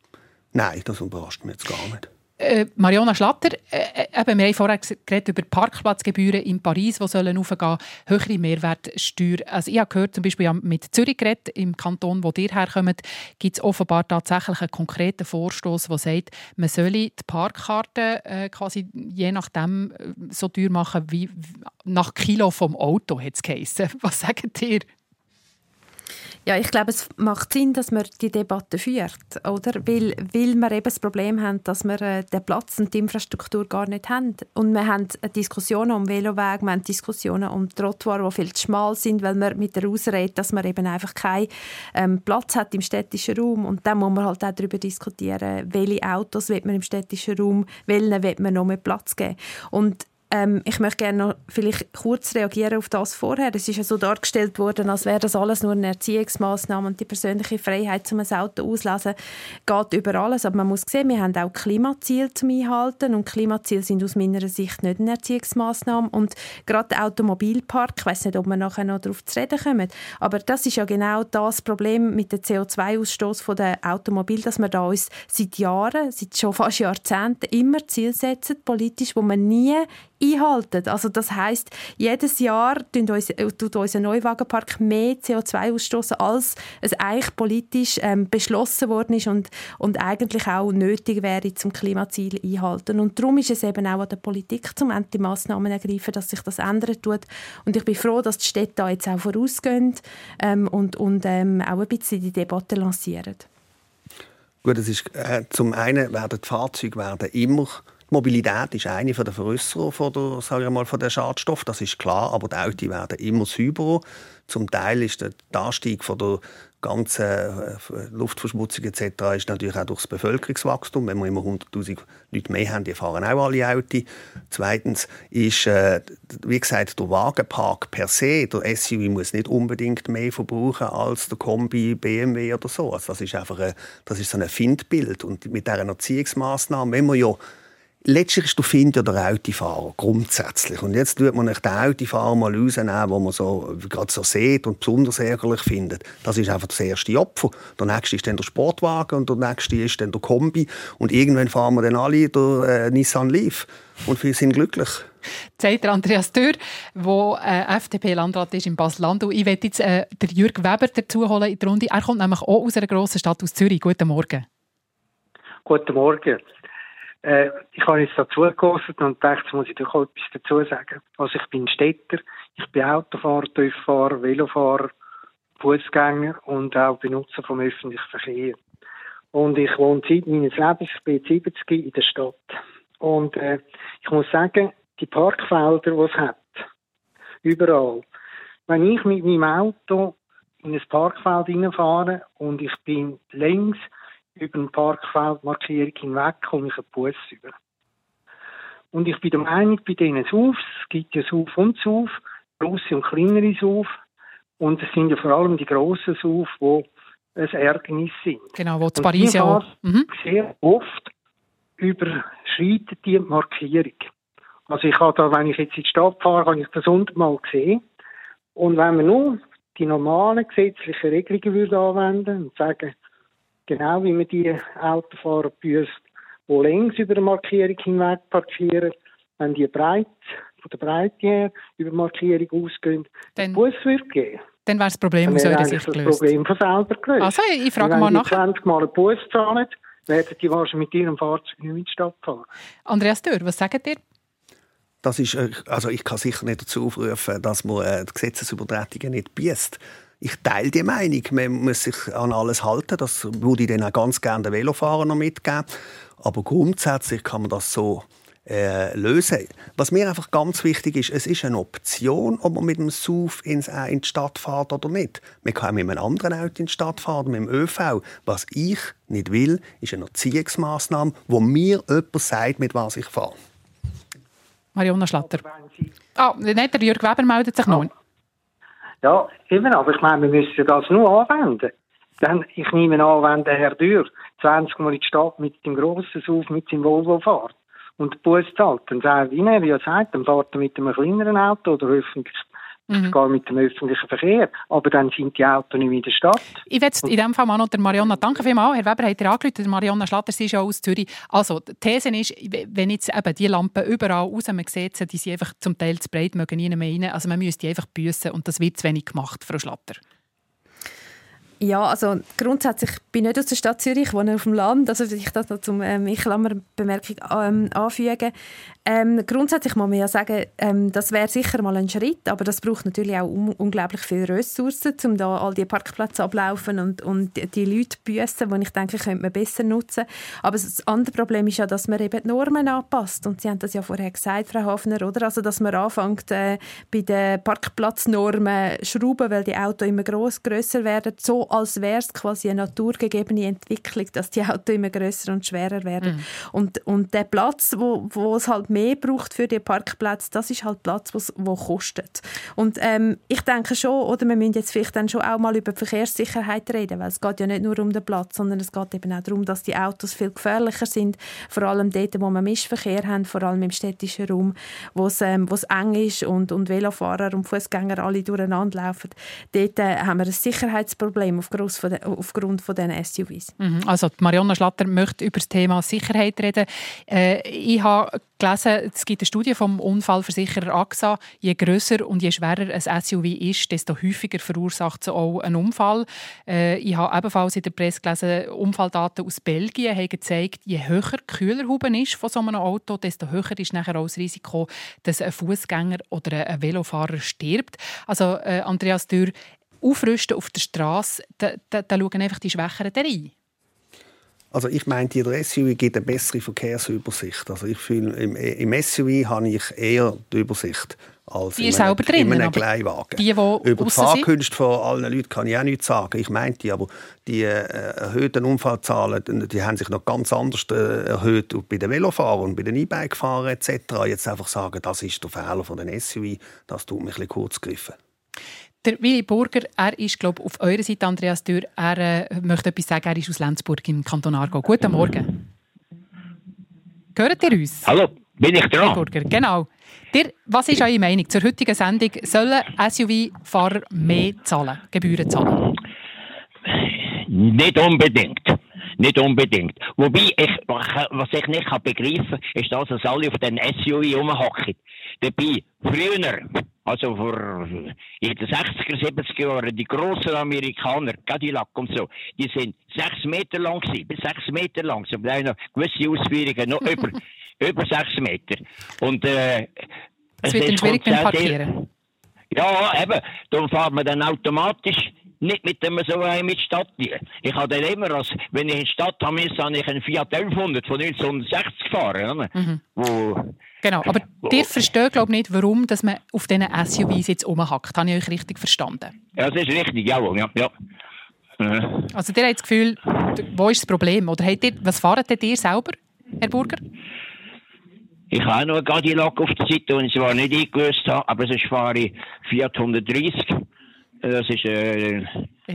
Nein, das überrascht mich jetzt gar nicht. Äh, Mariona Schlatter, äh, äh, eben, wir haben vorher geredet über Parkplatzgebühren in Paris, die sollen aufgehen, höhere Mehrwertsteuer. Also ich habe gehört, zum Beispiel mit Zürich geredet, im Kanton, wo ihr herkommt, gibt es offenbar tatsächlich einen konkreten Vorstoß, der sagt, man solle die Parkkarte äh, quasi je nachdem äh, so teuer machen wie nach Kilo vom Auto, hat es Was sagt ihr? Ja, ich glaube, es macht Sinn, dass man die Debatte führt, oder? Weil, weil wir eben das Problem haben, dass wir äh, den Platz und die Infrastruktur gar nicht haben. Und wir haben Diskussionen um Veloweg, wir haben Diskussionen um Trottoir, die viel zu schmal sind, weil man mit der Ausrede, dass man eben einfach keinen ähm, Platz hat im städtischen Raum. Und dann muss man halt auch darüber diskutieren, welche Autos will man im städtischen Raum, welchen will man noch mehr Platz geben. Und ähm, ich möchte gerne noch vielleicht kurz reagieren auf das vorher. Es ist ja so dargestellt worden, als wäre das alles nur eine Erziehungsmaßnahme und die persönliche Freiheit, um ein Auto auszulesen, geht über alles. Aber man muss sehen, wir haben auch Klimaziele zum Einhalten und Klimaziele sind aus meiner Sicht nicht eine Erziehungsmaßnahme. Und gerade der Automobilpark, ich weiß nicht, ob wir nachher noch darauf zu reden kommen, aber das ist ja genau das Problem mit dem CO2-Ausstoß der Automobil, dass wir da uns seit Jahren, seit schon fast Jahrzehnten immer Ziele setzen, politisch, wo man nie einhalten. Also das heißt, jedes Jahr äh, tut unser Neuwagenpark mehr CO2 ausstoßen, als es eigentlich politisch ähm, beschlossen worden ist und, und eigentlich auch nötig wäre, zum Klimaziel einhalten. Und darum ist es eben auch an der Politik, zum Anti-Massnahmen ergreifen, dass sich das ändern tut. Und ich bin froh, dass die Städte da jetzt auch vorausgehen ähm, und, und ähm, auch ein bisschen die Debatte lancieren. Gut, das ist, äh, zum einen werden die Fahrzeuge werden immer die Mobilität ist eine der Veräußerer von der, sagen mal, der Schadstoff, das ist klar, aber die Autos werden immer sauberer. Zum Teil ist der Anstieg von der ganzen äh, Luftverschmutzung etc. ist natürlich auch durch das Bevölkerungswachstum. Wenn wir immer 100'000 Leute mehr haben, die fahren auch alle Autos. Zweitens ist, äh, wie gesagt, der Wagenpark per se, der SUV muss nicht unbedingt mehr verbrauchen als der Kombi, BMW oder so. Also das ist einfach ein, das ist so ein Findbild. Und mit dieser Erziehungsmaßnahme, wenn wir ja Letztlich ist der Finder der Autofahrer, grundsätzlich. Und jetzt tut man den Autofahrer mal rausnehmen, wo man so, gerade so sieht und besonders ärgerlich findet. Das ist einfach das erste Opfer. Der nächste ist dann der Sportwagen und der nächste ist dann der Kombi. Und irgendwann fahren wir dann alle der äh, Nissan Leaf. Und wir sind glücklich. Sagt Andreas Dürr, der äh, FDP-Landrat ist in Basel-Landau. Ich werde jetzt äh, den Jürg Weber dazu holen in die Runde. Er kommt nämlich auch aus einer grossen Stadt, aus Zürich. Guten Morgen. Guten Morgen. Äh, ich habe jetzt dazu gehört und dachte, jetzt muss ich doch auch etwas dazu sagen. Also ich bin Städter, ich bin Autofahrer, TÜV-Fahrer, Velofahrer, Fußgänger und auch Benutzer vom öffentlichen Verkehr. Und ich wohne seit meines Lebens, ich bin 70 in der Stadt. Und äh, ich muss sagen, die Parkfelder, die es hat, überall, wenn ich mit meinem Auto in ein Parkfeld reinfahre und ich bin längs über eine Parkfeldmarkierung hinweg komme ich einen Bus über. Und ich bin der Meinung, bei diesen SUVs, es gibt ja SUV und SUV, grosse und kleinere SUV, und es sind ja vor allem die grossen SUV, die ein Ärgernis sind. Genau, wo zu Paris ja auch. Mhm. Sehr oft überschreitet die Markierung. Also ich habe da, wenn ich jetzt in die Stadt fahre, habe ich das hundertmal gesehen. Und wenn man nur die normalen gesetzlichen Regelungen würde anwenden und sagen, genau wie man die Autofahrer büßt, die längs über eine Markierung hinweg parkieren, wenn die breit, von der Breite her über die Markierung ausgehen, dann, Bus würde geben. Dann wäre das Problem aus eurer Sicht gelöst. das Problem von selber gelöst. Also, ich frage mal nach. Wenn 20 Mal einen Bus zahlen, werden die wahrscheinlich mit ihrem Fahrzeug nicht in die Stadt fahren. Andreas Dürr, was sagt ihr? Das ist, äh, also ich kann sicher nicht dazu aufrufen, dass man äh, die Gesetzesübertretungen nicht biest. Ich teile die Meinung, man muss sich an alles halten. Das würde ich dann auch ganz gerne den Velofahrern noch mitgeben. Aber grundsätzlich kann man das so äh, lösen. Was mir einfach ganz wichtig ist, es ist eine Option, ob man mit dem SUV ins, äh, in die Stadt fährt oder nicht. Man kann auch mit einem anderen Auto in die Stadt fahren, mit dem ÖV. Was ich nicht will, ist eine Erziehungsmaßnahme, wo mir jemand sagt, mit was ich fahre. Mariona Schlatter. Ah, oh, nicht, der Jürg Weber meldet sich noch. Ja, eben, aber ich meine, wir müssen das nur anwenden. Dann, ich nehme an, wenn der Herr Dürr 20 Mal in die Stadt mit dem grossen Sauf, mit seinem Volvo fährt und den Bus zahlt, dann sagt er, wie er sagt, dann fährt er mit einem kleineren Auto oder öffentlich mhm. sogar mit dem öffentlichen Verkehr. Aber dann sind die Autos nicht in der Stadt. Ich werde in diesem Fall mal noch der Marionna danke vielmals. Herr Weber hat ihr angerufen, Marionna Schlatter, sie ist ja aus Zürich. Also, die These ist, wenn jetzt eben die Lampen überall raus, man sieht sie, die sind einfach zum Teil zu breit, mögen nie mehr rein. Also man müsste die einfach büssen und das wird zu wenig gemacht, Frau Schlatter. Ja, also grundsätzlich bin ich nicht aus der Stadt Zürich, ich wohne auf dem Land, also ich das noch zum ähm, Klammerbemerkung ähm, anfügen. Ähm, grundsätzlich muss man ja sagen, ähm, das wäre sicher mal ein Schritt, aber das braucht natürlich auch un unglaublich viele Ressourcen, um da all die Parkplätze ablaufen und, und die Leute büssen, die ich denke, könnte man besser nutzen. Aber das andere Problem ist ja, dass man eben die Normen anpasst und Sie haben das ja vorher gesagt, Frau Hafner, oder? Also, dass man anfängt, äh, bei den Parkplatznormen schrauben, weil die Autos immer gross, grösser werden, so als wäre es quasi eine naturgegebene Entwicklung, dass die Autos immer grösser und schwerer werden. Mhm. Und, und der Platz, wo, wo es halt mehr braucht für die Parkplätze, das ist halt Platz, was wo kostet. Und ähm, ich denke schon, oder wir müssen jetzt vielleicht dann schon auch mal über die Verkehrssicherheit reden, weil es geht ja nicht nur um den Platz, sondern es geht eben auch darum, dass die Autos viel gefährlicher sind, vor allem dort, wo wir Mischverkehr haben, vor allem im städtischen Raum, wo es ähm, eng ist und, und Velofahrer und Fußgänger alle durcheinander laufen. Dort äh, haben wir ein Sicherheitsproblem aufgrund von diesen SUVs. Mhm. Also Marionna Schlatter möchte über das Thema Sicherheit reden. Äh, ich habe gelesen, es gibt eine Studie vom Unfallversicherer AXA. Je grösser und je schwerer ein SUV ist, desto häufiger verursacht es auch einen Unfall. Äh, ich habe ebenfalls in der Presse gelesen, Unfalldaten aus Belgien haben gezeigt, je höher die Kühlerhuben ist von so einem Auto, desto höher ist nachher auch das Risiko, dass ein Fußgänger oder ein Velofahrer stirbt. Also äh, Andreas Dürr, aufrüsten auf der Straße, da, da, da schauen einfach die Schwächeren rein. Also ich meine, der SUV gibt eine bessere Verkehrsübersicht. Also ich fühle, im, im SUV habe ich eher die Übersicht als die in, einem, drin, in einem Kleinwagen. Die, die Über die Fahrkünste von allen Leuten kann ich auch nichts sagen. Ich meinte aber, die äh, erhöhten Unfallzahlen die haben sich noch ganz anders äh, erhöht bei den Velofahrern und bei den E-Bike-Fahrern etc. Jetzt einfach sagen, das ist der Fehler von den SUV, das tut mich ein bisschen kurz gegriffen. Der Willy Burger, er ist, glaube auf eurer Seite, Andreas Dürr, er äh, möchte etwas sagen, er ist aus Lenzburg im Kanton Aargau. Guten Morgen. Hört ihr uns? Hallo, bin ich dran? Burger, genau. Dir, was ist eure Meinung zur heutigen Sendung? Sollen SUV-Fahrer mehr zahlen, Gebühren zahlen? Nicht unbedingt. Nicht unbedingt. Wobei, ich, was ich nicht begreifen kann, ist, dass alle auf den SUV rumhocken. Dabei, früher, also vor in den 60er, 70er Jahren, die grossen Amerikaner, Cadillac und so, die sind sechs Meter lang gewesen, bis sechs Meter lang. Sie haben noch gewisse Ausführungen, noch über, über sechs Meter. Und, äh, es wird dann schwierig beim Parkieren. Ja, eben. Darum fährt man dann automatisch nicht mit dem so in die Stadt. Ich habe dann immer, als, wenn ich in die Stadt habe, habe ich einen Fiat 1100 von 1960 gefahren. Mhm. Wo, genau, aber wo, ihr versteht glaube nicht, warum dass man auf diesen SUVs jetzt rumhackt. Habe ich euch richtig verstanden? Ja, das ist richtig, jawohl. Ja, ja. Mhm. Also ihr habt das Gefühl, wo ist das Problem? Oder habt ihr, was fahrt ihr selber, Herr Burger? Ich habe einen Cadillac auf der Seite, ich zwar nicht eingelöst habe, aber sonst fahre ich Fiat 130. Das war äh,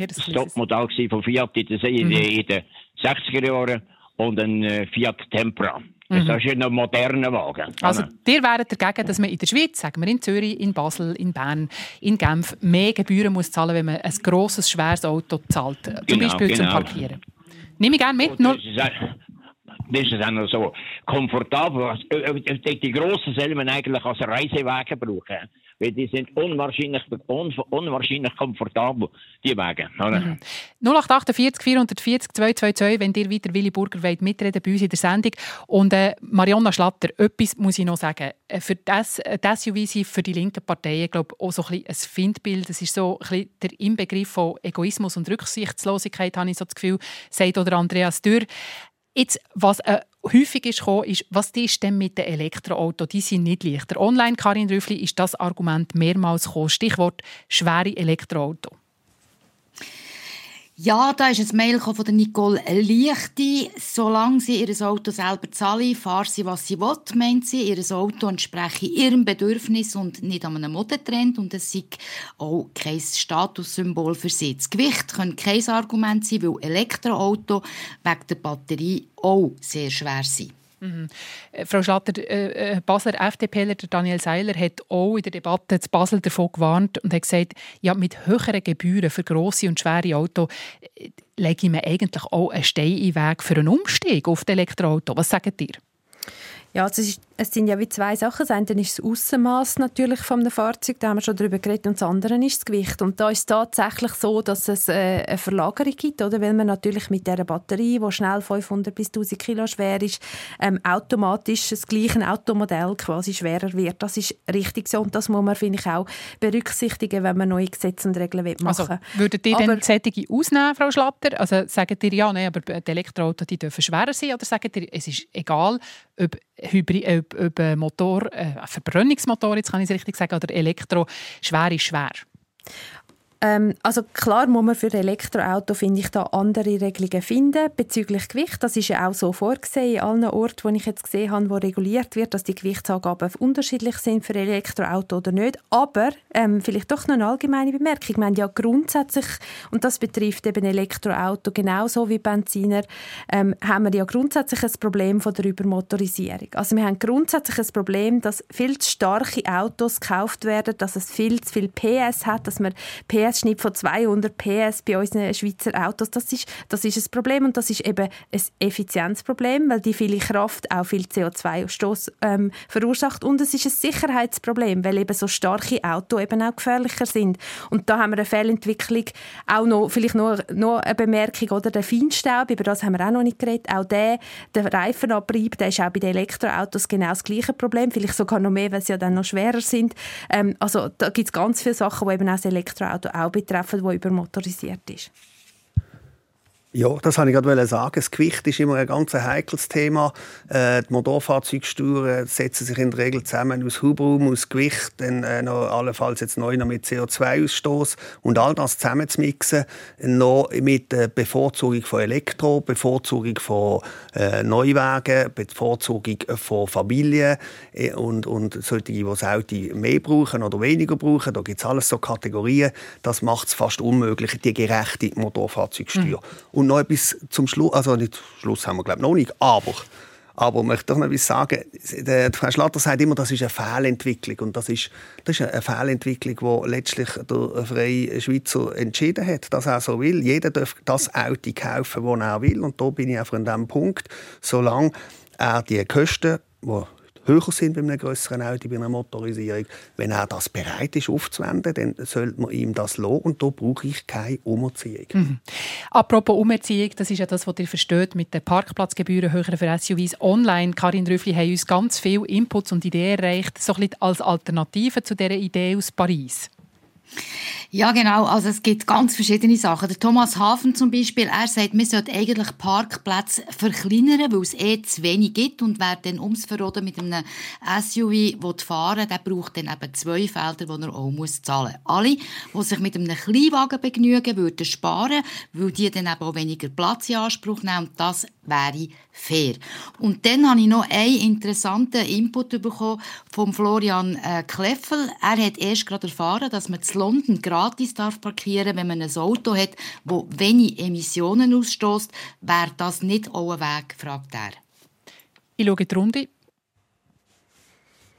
das Topmodell von Fiat in den, mhm. in den 60er Jahren und ein äh, Fiat Tempra. Mhm. Das ist ein moderner Wagen. Also, ihr wäret dagegen, dass man in der Schweiz, sagen wir in Zürich, in Basel, in Bern, in Genf, mehr Gebühren muss zahlen, wenn man ein grosses, schweres Auto zahlt. Zum genau, Beispiel genau. zum Parkieren. Nehme ich gerne mit. Das ist auch noch so komfortabel. Äh, äh, die, grossen sollen man eigentlich als Reisewege brauchen. Weil die sind unwahrscheinlich, un, unwahrscheinlich komfortabel, die Wege. Mhm. 0848 440 222, wenn ihr weiter Willi Burger wollt, mitreden bei uns in der Sendung. Und äh, Marionna Schlatter, etwas muss ich noch sagen. Äh, für das, äh, das SUV sind für die linken Parteien glaube auch so ein, ein Findbild. Das ist so ein der Inbegriff von Egoismus und Rücksichtslosigkeit, habe ich so das Gefühl, sagt oder Andreas Dürr. Jetzt, was äh, häufig ist, gekommen, ist, was ist denn mit den Elektroautos? Die sind nicht leichter. Online, Karin Rüffli, ist das Argument mehrmals gekommen. Stichwort schwere Elektroauto. Ja, da ist ein Mail von Nicole Lichti. Solange sie ihr Auto selber zahlen, fahren sie, was sie will, meint sie. Ihr Auto entspreche ihrem Bedürfnis und nicht einem Modetrend. Und es sei auch kein Statussymbol für sie. Das Gewicht könnte kein Argument sein, weil Elektroauto wegen der Batterie auch sehr schwer sind. Mhm. Äh, Frau Schlatter, äh, äh Basler FDPler Daniel Seiler hat auch in der Debatte zu Basel davon gewarnt und hat gesagt, ja, mit höheren Gebühren für grosse und schwere Autos äh, lege ich mir eigentlich auch einen Stein in den Weg für einen Umstieg auf das Elektroauto. Was sagt ihr? Ja, es, ist, es sind ja wie zwei Sachen. Das eine ist das Aussenmaß natürlich von einem Fahrzeug, da haben wir schon darüber geredet, und das andere ist das Gewicht. Und da ist es tatsächlich so, dass es äh, eine Verlagerung gibt, oder? weil man natürlich mit dieser Batterie, die schnell 500 bis 1000 Kilo schwer ist, ähm, automatisch das gleiche Automodell quasi schwerer wird. Das ist richtig so und das muss man, finde ich, auch berücksichtigen, wenn man neue Gesetze und Regeln machen will. Also, würdet ihr aber, denn solche ausnehmen, Frau Schlatter? Also sagt ihr, ja, nein, aber die Elektroautos die dürfen schwerer sein, oder sagt ihr, es ist egal, ob Hybrid, ob, ob Motor, äh, Verbrennungsmotor, jetzt kann ich es richtig sagen, oder Elektro, schwer ist schwer. Ähm, also klar muss man für Elektroauto finde ich da andere Regelungen finden bezüglich Gewicht. Das ist ja auch so vorgesehen in allen Orten, wo ich jetzt gesehen habe, wo reguliert wird, dass die Gewichtsangaben unterschiedlich sind für Elektroauto oder nicht. Aber ähm, vielleicht doch noch eine allgemeine Bemerkung. Ich meine ja grundsätzlich und das betrifft eben Elektroauto genauso wie Benziner, ähm, haben wir ja grundsätzlich ein Problem von der Übermotorisierung. Also wir haben grundsätzlich ein Problem, dass viel zu starke Autos gekauft werden, dass es viel zu viel PS hat, dass man PS PS-Schnitt von 200 PS bei unseren Schweizer Autos, das ist, das ist ein Problem und das ist eben ein Effizienzproblem, weil die viele Kraft auch viel CO2-Ausstoß ähm, verursacht und es ist ein Sicherheitsproblem, weil eben so starke Autos eben auch gefährlicher sind. Und da haben wir eine Fehlentwicklung, auch noch, vielleicht noch, noch eine Bemerkung, oder der Feinstaub, über das haben wir auch noch nicht geredet, auch der, der Reifenabrieb, der ist auch bei den Elektroautos genau das gleiche Problem, vielleicht sogar noch mehr, weil sie ja dann noch schwerer sind. Ähm, also da gibt es ganz viele Sachen, die eben auch das Elektroauto auch betreffen, wo übermotorisiert ist. Ja, das wollte ich gerade sagen. Das Gewicht ist immer ein ganz heikles Thema. Äh, die Motorfahrzeugsteuern setzen sich in der Regel zusammen aus Hubraum, aus Gewicht, dann äh, noch allenfalls jetzt neu noch mit CO2-Ausstoß und all das zusammenzumixen, noch mit Bevorzugung von Elektro, Bevorzugung von äh, Neuwagen, Bevorzugung von Familien und, und solche, die das Auto mehr brauchen oder weniger brauchen. Da gibt es alles so Kategorien. Das macht es fast unmöglich, die gerechte Motorfahrzeugsteuer. Mhm. Und noch etwas zum Schluss, also nicht Schluss haben wir glaube noch nicht, aber aber ich möchte doch noch etwas sagen. Der Frau Schlatter sagt immer, das ist eine Fehlentwicklung. Und das ist, das ist eine Fehlentwicklung, die letztlich der freie Schweizer entschieden hat, dass er so will. Jeder darf das Auto kaufen, das er will. Und da bin ich einfach an diesem Punkt. Solange er die Kosten, die höher sind bei einem größeren Auto, bei einer Motorisierung. Wenn er das bereit ist aufzuwenden, dann sollte man ihm das lassen und da brauche ich keine Umerziehung. Mhm. Apropos Umerziehung, das ist ja das, was ihr versteht mit den Parkplatzgebühren höher für SUVs online. Karin Rüffli hat uns ganz viele Inputs und Ideen erreicht, so ein als Alternative zu dieser Idee aus Paris. Ja, genau. Also es gibt ganz verschiedene Sachen. Der Thomas Hafen zum Beispiel, er sagt, man sollte eigentlich Parkplätze verkleinern, weil es eh zu wenig gibt. Und wer dann ums Verroden mit einem SUV fahren will, der braucht dann eben zwei Felder, die er auch muss zahlen muss. Alle, die sich mit einem Kleinwagen begnügen, würden sparen, weil die dann eben auch weniger Platz in Anspruch nehmen. Und das wäre fair. Und dann habe ich noch einen interessanten Input bekommen von Florian äh, Kleffel. Er hat erst gerade erfahren, dass man zu London gratis darf parkieren wenn man ein Auto hat, das wenig Emissionen ausstößt. Wäre das nicht auch ein Weg, fragt er. Ich schaue die Runde.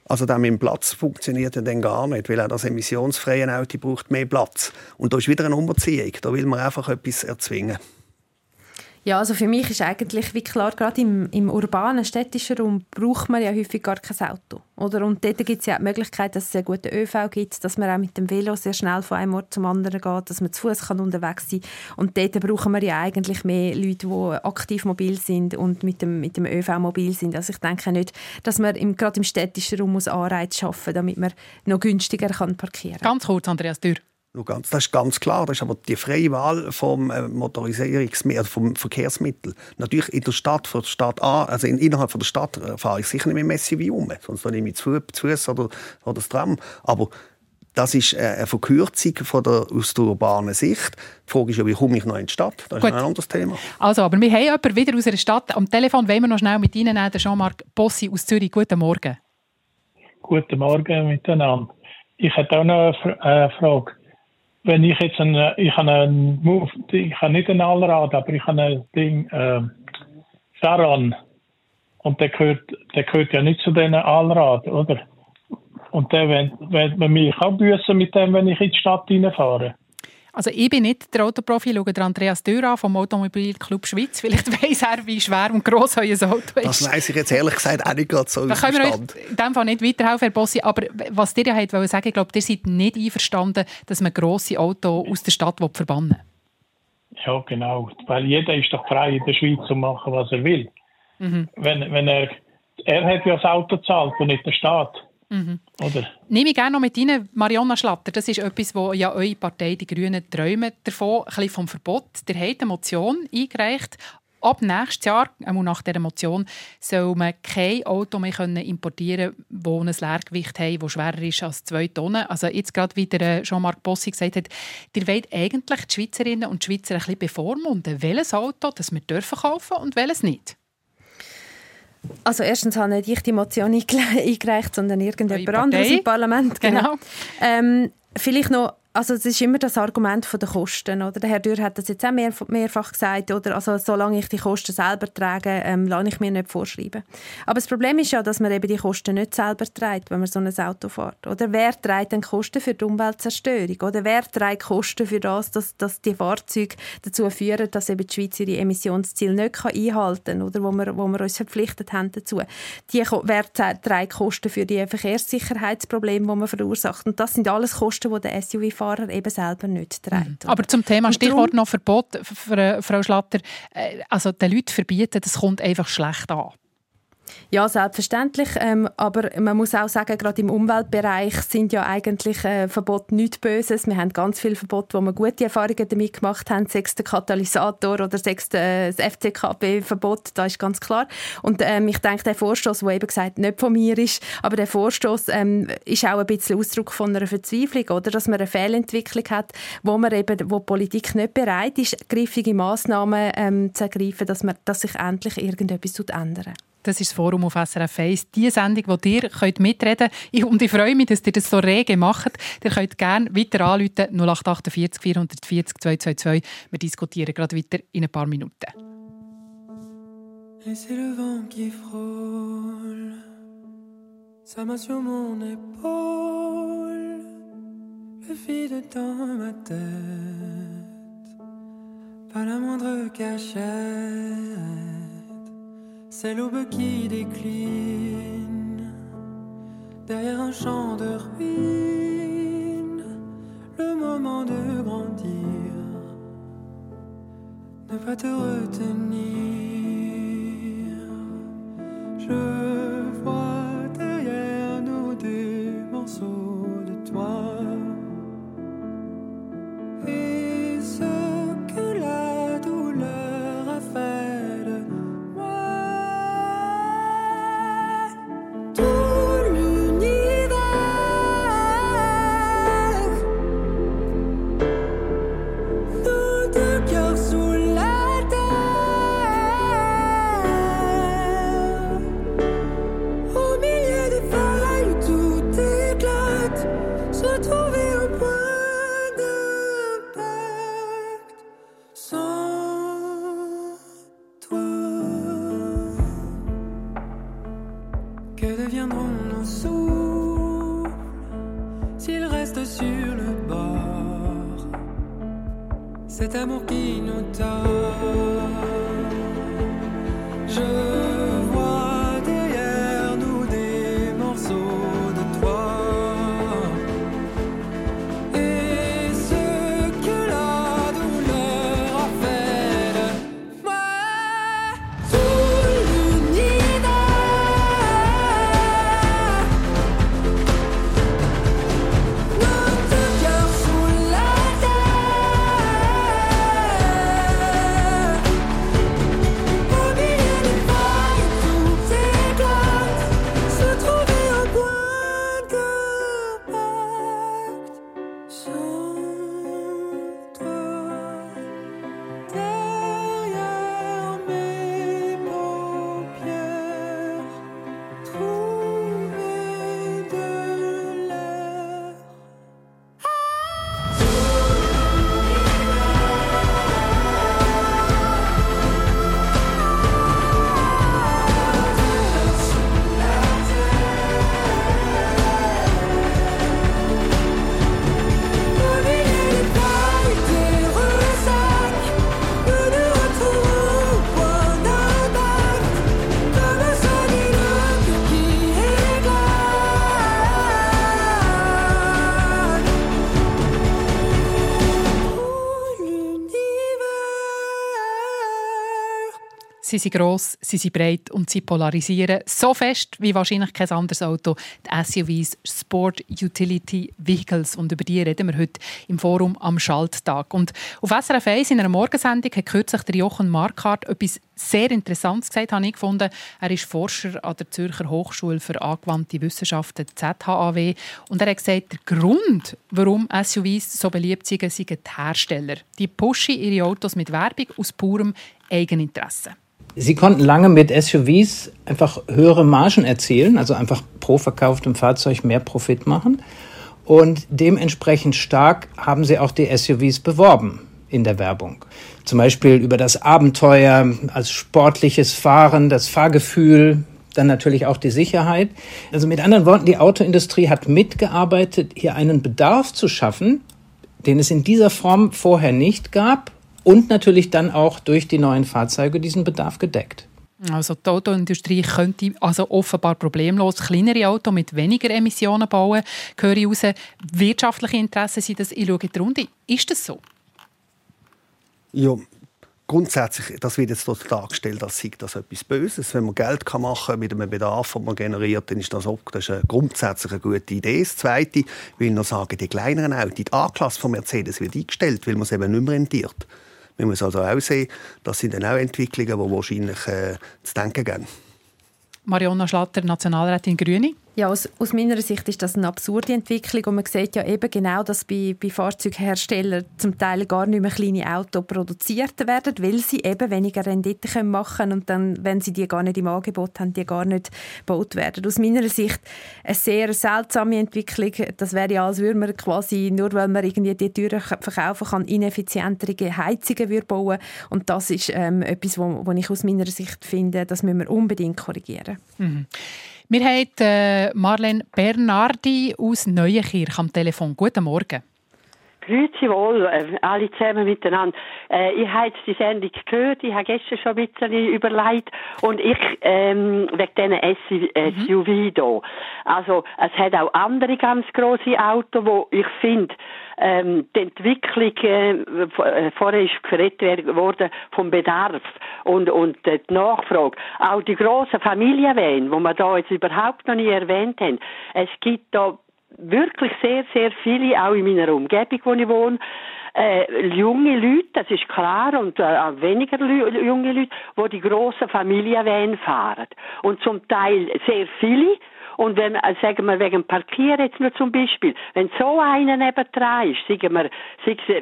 Also der mit dem Platz funktioniert ja dann gar nicht, weil auch das emissionsfreie Auto braucht mehr Platz. Und da ist wieder eine Umbeziehung. Da will man einfach etwas erzwingen. Ja, also für mich ist eigentlich wie klar, gerade im, im urbanen, städtischen Raum braucht man ja häufig gar kein Auto. Oder? Und dort gibt es ja die Möglichkeit, dass es einen guten ÖV gibt, dass man auch mit dem Velo sehr schnell von einem Ort zum anderen geht, dass man zu Fuß unterwegs sein kann. Und dort brauchen wir ja eigentlich mehr Leute, die aktiv mobil sind und mit dem, mit dem ÖV mobil sind. Also ich denke nicht, dass man im, gerade im städtischen Raum muss Anreize schaffen muss, damit man noch günstiger kann parkieren kann. Ganz kurz, Andreas Dürr. Das ist ganz klar. Das ist aber die freie Wahl vom äh, Motorisierungsmittel, also vom Verkehrsmittel. Natürlich in der Stadt, für die Stadt A, also in, innerhalb von der Stadt äh, fahre ich sicher nicht mit dem SUV um, sonst nehme ich zu Fuß oder, oder das Tram. Aber das ist äh, eine Verkürzung von der, aus der urbanen Sicht. Die Frage ist ja, wie komme ich noch in die Stadt? Das Gut. ist ein anderes Thema. Also, aber wir haben jemanden wieder aus einer Stadt. Am Telefon wollen wir noch schnell mit Ihnen nehmen, Jean-Marc Bossi aus Zürich. Guten Morgen. Guten Morgen miteinander. Ich hätte auch noch eine Frage wenn ich jetzt ein, ich habe einen Move, ich habe nicht ein Allrad, aber ich habe ein Ding, äh, Saran. Und der gehört, der gehört ja nicht zu diesen Allrad, oder? Und der wird man mich auch büßen mit dem, wenn ich in die Stadt reinfahre. Also ich bin nicht der Autoprofi, schaue der Andreas Dürr an vom Automobilclub Schweiz. Vielleicht weiss er, wie schwer und gross euer Auto ist. Das weiss ich jetzt ehrlich gesagt auch nicht gerade so Da können wir euch in dem Fall nicht weiterhelfen, Herr Bossi. Aber was dir ja sagen, ich glaube, ihr seid nicht einverstanden, dass man grosse Autos aus der Stadt verbannen will. Ja, genau. Weil jeder ist doch frei in der Schweiz zu machen, was er will. Mhm. Wenn, wenn er, er hat ja das Auto zahlt und nicht der Staat. Mhm. Nehme ich gerne noch mit Ihnen, Marionna Schlatter. Das ist etwas, wo ja eure Partei, die Grünen, träumen davon, ein bisschen vom Verbot. Ihr habt eine Motion eingereicht. Ab nächstes Jahr, einmal nach dieser Motion, soll man kein Auto mehr importieren können, das ein Leergewicht hat, das schwerer ist als zwei Tonnen. Also jetzt gerade, wie der Jean-Marc Bossi gesagt hat, ihr wollt eigentlich die Schweizerinnen und Schweizer ein bisschen bevormunden, welches Auto das wir dürfen kaufen und welches nicht. Also erstens habe nicht ich die Motion eingereicht, sondern irgendjemand anderes im Parlament. Genau. genau. Ähm, vielleicht noch also es ist immer das Argument der Kosten, oder? Der Herr Dürr hat das jetzt auch mehr, mehrfach gesagt, oder? Also solange ich die Kosten selber trage, ähm, lasse ich mir nicht vorschreiben. Aber das Problem ist ja, dass man eben die Kosten nicht selber trägt, wenn man so ein Auto fährt, oder? Wer trägt dann Kosten für die Umweltzerstörung, oder? Wer trägt Kosten für das, dass, dass die Fahrzeuge dazu führen, dass eben die Schweiz ihre Emissionsziele nicht einhalten kann, oder? Wo wir, wo wir uns verpflichtet haben dazu. Die, wer trägt Kosten für die Verkehrssicherheitsprobleme, die man verursacht? Und das sind alles Kosten, die der SUV-Fahrer Fahrer eben selber nicht trägt. Mhm. Aber zum Thema Stichwort noch Verbot, Frau Schlatter, äh, also den Leuten verbieten, das kommt einfach schlecht an. Ja, selbstverständlich. Ähm, aber man muss auch sagen, gerade im Umweltbereich sind ja eigentlich äh, Verbote nichts Böses. Wir haben ganz viele Verbote, wo wir gute Erfahrungen damit gemacht haben. Sechs der Katalysator oder sechs äh, das FCKB-Verbot, da ist ganz klar. Und ähm, ich denke, der Vorstoß, der eben gesagt nicht von mir ist, aber der Vorstoß ähm, ist auch ein bisschen Ausdruck von einer Verzweiflung, oder? Dass man eine Fehlentwicklung hat, wo man eben, wo die Politik nicht bereit ist, griffige Massnahmen ähm, zu ergreifen, dass, man, dass sich endlich irgendetwas ändert. Das ist das Forum auf SRF 1. Die Sendung, die ihr könnt mitreden könnt. Und ich freue mich, dass ihr das so rege macht. Ihr könnt gerne weiter anrufen, 0848 440 222. Wir diskutieren gerade weiter in ein paar Minuten. Et c'est le vent qui frôle Sa main sur mon épaule Le vide dans ma tête Pas la moindre cachette C'est l'aube qui décline derrière un champ de ruines. Le moment de grandir, ne pas te retenir. Je vois derrière nous des morceaux de toi. Cet amour qui nous tord. Sie sind gross, sie sind breit und sie polarisieren so fest wie wahrscheinlich kein anderes Auto. Die SUVs Sport Utility Vehicles. Und über die reden wir heute im Forum am Schalttag. Und auf SRF 1 in einer Morgensendung hat kürzlich der Jochen Markart etwas sehr Interessantes gesagt, habe ich gefunden. Er ist Forscher an der Zürcher Hochschule für angewandte Wissenschaften ZHAW. Und er hat gesagt, der Grund, warum SUVs so beliebt sind, sind die Hersteller. Die pushen ihre Autos mit Werbung aus purem Eigeninteresse. Sie konnten lange mit SUVs einfach höhere Margen erzielen, also einfach pro verkauftem Fahrzeug mehr Profit machen. Und dementsprechend stark haben sie auch die SUVs beworben in der Werbung. Zum Beispiel über das Abenteuer als sportliches Fahren, das Fahrgefühl, dann natürlich auch die Sicherheit. Also mit anderen Worten, die Autoindustrie hat mitgearbeitet, hier einen Bedarf zu schaffen, den es in dieser Form vorher nicht gab und natürlich dann auch durch die neuen Fahrzeuge diesen Bedarf gedeckt. Also die Autoindustrie könnte also offenbar problemlos kleinere Autos mit weniger Emissionen bauen. Höre ich raus, wirtschaftliche Interessen sind das. Ich schaue in die Runde. Ist das so? Ja, grundsätzlich, das wird jetzt dort dargestellt, als sei das etwas Böses. Wenn man Geld kann machen mit einem Bedarf, den man generiert, dann ist das, auch, das ist eine grundsätzlich eine gute Idee. Das Zweite, ich will noch sagen, die kleineren Autos, die A-Klasse von Mercedes wird eingestellt, weil man es eben nicht mehr rentiert. Man muss also auch sehen, das sind dann auch Entwicklungen, die wahrscheinlich äh, zu denken geben. Mariona Schlatter, Nationalrätin Grüne. Ja, aus, aus, meiner Sicht ist das eine absurde Entwicklung und man sieht ja eben genau, dass bei, bei Fahrzeugherstellern zum Teil gar nicht mehr kleine Autos produziert werden, weil sie eben weniger Rendite machen können und dann, wenn sie die gar nicht im Angebot haben, die gar nicht gebaut werden. Aus meiner Sicht eine sehr seltsame Entwicklung. Das wäre ja, als würde man quasi, nur weil man irgendwie die Türen verkaufen kann, ineffizientere Heizungen würde bauen und das ist ähm, etwas, wo ich aus meiner Sicht finde, das müssen wir unbedingt korrigieren. Mhm. Wir haben äh, Marlene Bernardi aus Neuenkirch am Telefon. Guten Morgen. Grüezi wohl, äh, alle zusammen miteinander. Äh, ich habe jetzt die Sendung gehört, ich habe gestern schon ein bisschen überlegt und ich, ähm, wegen diesen SUV mhm. hier. Also, es hat auch andere ganz grosse Autos, wo ich finde, ähm, die Entwicklung, äh, äh vorher ist geredet worden vom Bedarf und, und die Nachfrage. Auch die grossen Familienwähne, die wir da jetzt überhaupt noch nie erwähnt haben. Es gibt da wirklich sehr, sehr viele, auch in meiner Umgebung, wo ich wohne, äh, junge Leute, das ist klar, und äh, weniger junge Leute, die die grossen Familienwähne fahren. Und zum Teil sehr viele, und wenn, äh, sagen wir, wegen Parkieren jetzt nur zum Beispiel, wenn so einer nebendran ist, sagen wir,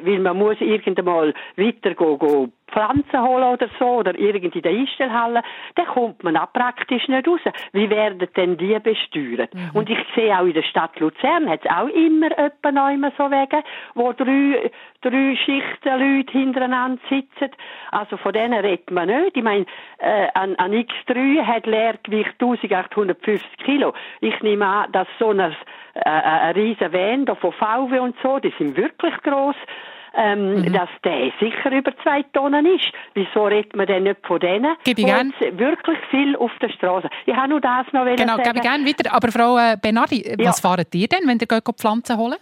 weil man muss irgendwann weiter gehen, gehen Pflanzen holen oder so, oder irgendwie in der Einstellhalle, dann kommt man auch praktisch nicht raus. Wie werden denn die besteuert? Mhm. Und ich sehe auch in der Stadt Luzern hat es auch immer noch so Wege, wo drei, drei Schichten Leute hintereinander sitzen. Also von denen redet man nicht. Ich meine, äh, an, an X3 hat Leergewicht 1850 Kilo. Ich nehme an, dass so ein, äh, ein riesen Van von VW und so, die sind wirklich gross ähm, mhm. dass der sicher über zwei Tonnen ist. Wieso redet man denn nicht von denen, Gebe ich gern. wirklich viel auf der Straße? Ich habe nur das noch Genau, sagen. gebe ich gerne weiter. Aber Frau äh, Benardi, was ja. fahrt ihr denn, wenn ihr Pflanzen holen?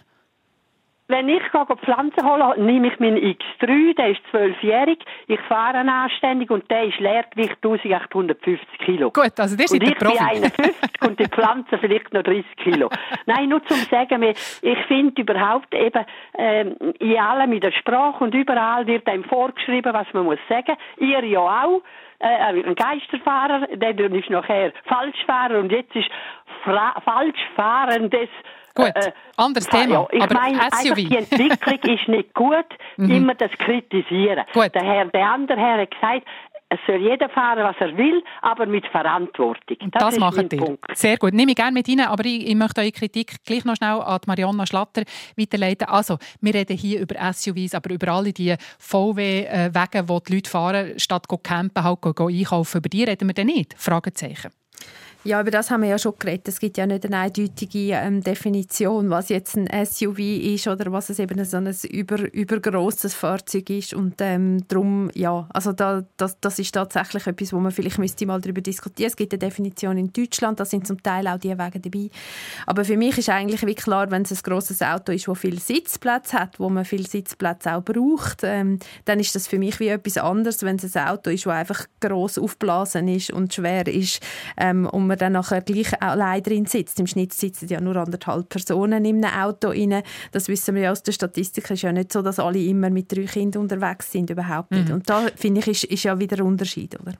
Wenn ich Pflanzen hole, nehme ich meinen X3, der ist zwölfjährig, ich fahre anständig und der ist Leergewicht 1850 Kilo. Gut, also der ist Profi. ich bin 51 und die Pflanzen vielleicht noch 30 Kilo. Nein, nur zum sagen, ich finde überhaupt eben, ähm, in allem in der Sprache und überall wird einem vorgeschrieben, was man muss sagen. Ihr ja auch. Äh, ein Geisterfahrer, der ist nachher Falschfahrer und jetzt ist Fra Falschfahrendes Gut, äh, anderes Thema. Ja, ich aber meine, SUV. die Entwicklung ist nicht gut, mhm. immer das kritisieren. Gut. Der Herr, der andere Herr hat gesagt, es soll jeder fahren, was er will, aber mit Verantwortung. Das, das machen ihr. Punkt. Sehr gut. Nehme ich gerne mit Ihnen, aber ich, ich, möchte eure Kritik gleich noch schnell an Marionna Schlatter weiterleiten. Also, wir reden hier über SUVs, aber über alle die VW-Wege, wo die Leute fahren, statt zu campen, halt einkaufen. Über die reden wir dann nicht? Fragezeichen. Ja, über das haben wir ja schon geredet. Es gibt ja nicht eine eindeutige ähm, Definition, was jetzt ein SUV ist oder was es eben so ein über, übergrosses Fahrzeug ist. Und ähm, darum, ja, also da, das, das ist tatsächlich etwas, wo man vielleicht müsste mal darüber diskutieren. Es gibt eine Definition in Deutschland, da sind zum Teil auch die Wege dabei. Aber für mich ist eigentlich wie klar, wenn es ein grosses Auto ist, wo viel Sitzplatz hat, wo man viel Sitzplatz auch braucht, ähm, dann ist das für mich wie etwas anderes, wenn es ein Auto ist, wo einfach gross aufblasen ist und schwer ist ähm, und man dann nachher gleich allein drin sitzt. Im Schnitt sitzen ja nur anderthalb Personen in einem Auto rein. Das wissen wir ja aus der Statistik. Es ist ja nicht so, dass alle immer mit drei Kindern unterwegs sind, überhaupt nicht. Mhm. Und da finde ich, ist, ist ja wieder ein Unterschied, oder?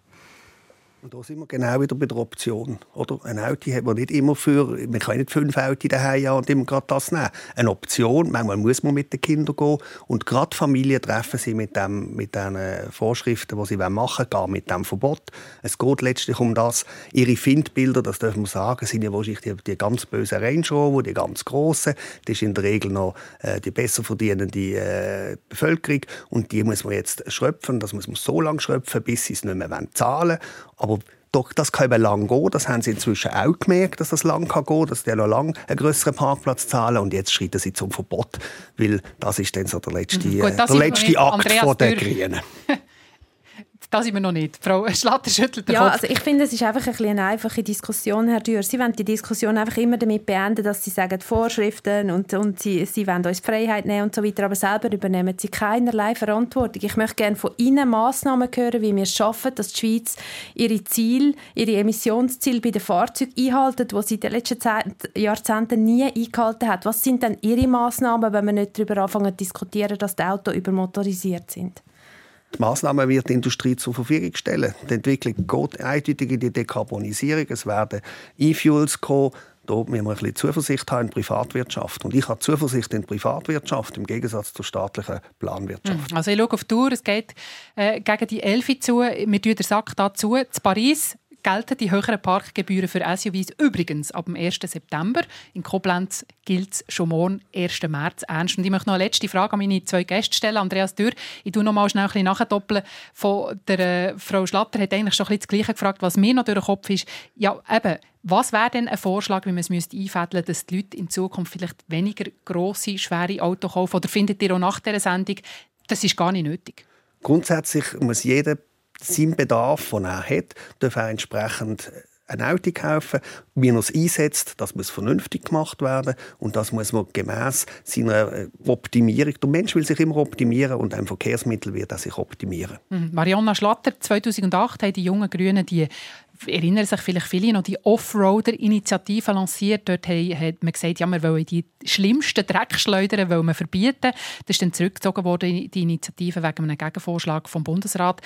Und da sind wir genau wieder bei der Option. Oder? Ein Auto hat man nicht immer für, man kann nicht fünf Autos daheim haben und immer gerade das nehmen. Eine Option, manchmal muss man mit den Kindern gehen. Und gerade Familien treffen sie mit, dem, mit den Vorschriften, die sie machen wollen, gar mit dem Verbot. Es geht letztlich um das. Ihre Findbilder, das dürfen wir sagen, sind ja wahrscheinlich die, die ganz bösen Range die ganz grossen. Das ist in der Regel noch äh, die besser verdienende äh, Bevölkerung. Und die muss man jetzt schröpfen. Das muss man so lange schröpfen, bis sie es nicht mehr zahlen wollen. Aber doch, das kann eben lang gehen. Das haben sie inzwischen auch gemerkt, dass das lang kann gehen, dass die noch lang einen größeren Parkplatz zahlen. Und jetzt schreiten sie zum Verbot, weil das ist dann so der letzte, mhm. Gut, der letzte Akt von der Grünen. Da sind wir noch nicht. Frau Schlatter schüttelt den ja, Kopf. Also ich finde, es ist einfach ein eine einfache Diskussion, Herr Dürr. Sie wollen die Diskussion einfach immer damit beenden, dass Sie sagen, Vorschriften und, und Sie, Sie wollen uns Freiheit nehmen und so weiter, aber selber übernehmen Sie keinerlei Verantwortung. Ich möchte gerne von Ihnen Massnahmen hören, wie wir es schaffen, dass die Schweiz ihre Ziele, ihre Emissionsziele bei den Fahrzeugen einhalten, die sie in den letzten Jahrzehnten nie eingehalten hat. Was sind denn Ihre Massnahmen, wenn wir nicht darüber anfangen zu diskutieren, dass die Autos übermotorisiert sind? Die Massnahmen wird die Industrie zur Verfügung stellen. Die Entwicklung geht eindeutig in die Dekarbonisierung. Es werden E-Fuels kommen. Da müssen wir ein bisschen Zuversicht haben in die Privatwirtschaft. Und ich habe Zuversicht in die Privatwirtschaft im Gegensatz zur staatlichen Planwirtschaft. Also ich schaue auf die Tour, es geht äh, gegen die Elfi zu. Wir tun den Sack dazu. Zu Paris gelten die höheren Parkgebühren für SUVs übrigens ab dem 1. September. In Koblenz gilt es schon morgen, 1. März, ernst. Und ich möchte noch eine letzte Frage an meine zwei Gäste stellen. Andreas Dürr, ich tue noch mal schnell ein bisschen nachdoppeln. Von der äh, Frau Schlatter hat eigentlich schon ein bisschen das Gleiche gefragt, was mir noch durch den Kopf ist. Ja, eben, was wäre denn ein Vorschlag, wie man es einfädeln müsste, dass die Leute in Zukunft vielleicht weniger grosse, schwere Autos kaufen? Oder findet ihr auch nach dieser Sendung, das ist gar nicht nötig? Grundsätzlich muss jeder seinen Bedarf, den er hat, darf er entsprechend ein Auto kaufen. Wie er es einsetzt, das muss vernünftig gemacht werden und das muss man gemäß seiner äh, Optimierung. Der Mensch will sich immer optimieren und ein Verkehrsmittel wird er sich optimieren. Mhm. Marionna Schlatter, 2008 haben die jungen Grünen die erinnern sich vielleicht viele noch, die Offroader-Initiative lanciert. Dort hat man gesagt, ja, wir wollen die schlimmsten Dreckschleudern wollen wir verbieten. Das ist dann zurückgezogen worden, die Initiative, wegen einem Gegenvorschlag vom Bundesrat.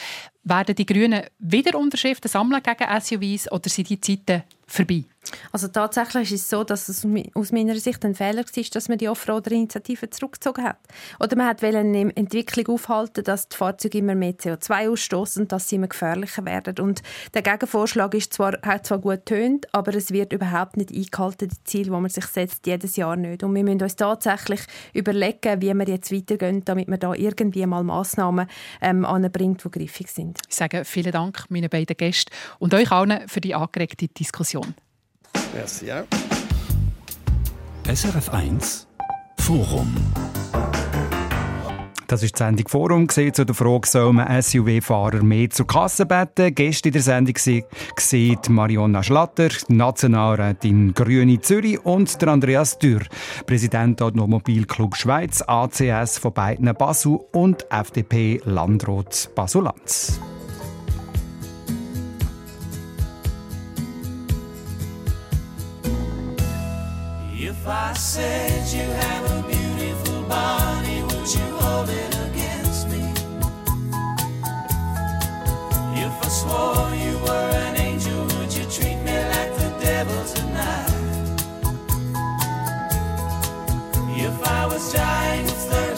Werden die Grünen wieder Unterschriften sammeln gegen SUVs oder sind die Zeiten vorbei? Also tatsächlich ist es so, dass es aus meiner Sicht ein Fehler war, dass man die Offroader-Initiative zurückgezogen hat. Oder man hat eine Entwicklung aufhalten, dass die Fahrzeuge immer mehr CO2 ausstoßen und dass sie immer gefährlicher werden. Und der Gegenvorschlag ist zwar, hat zwar gut tönt, aber es wird überhaupt nicht eingehalten, die Ziele, die man sich setzt, jedes Jahr nicht. Und wir müssen uns tatsächlich überlegen, wie wir jetzt weitergehen, damit man da irgendwie mal Massnahmen ähm, anbringt, die griffig sind. Ich sage vielen Dank meinen beiden Gästen und euch allen für die angeregte Diskussion. Merci. Ja. SRF 1 Forum Das ist die Sendung Forum zu der Frage, soll man SUV-Fahrer mehr zur Kasse beten? Gäste in der Sendung sieht Marionna Schlatter, Nationalrätin Grüne Zürich und der Andreas Dürr, Präsident Automobilclub Schweiz, ACS von beiden Basel und FDP Landrat Basel-Lanz. I said you have a beautiful body, would you hold it against me? If I swore you were an angel, would you treat me like the devil tonight? If I was dying thirst,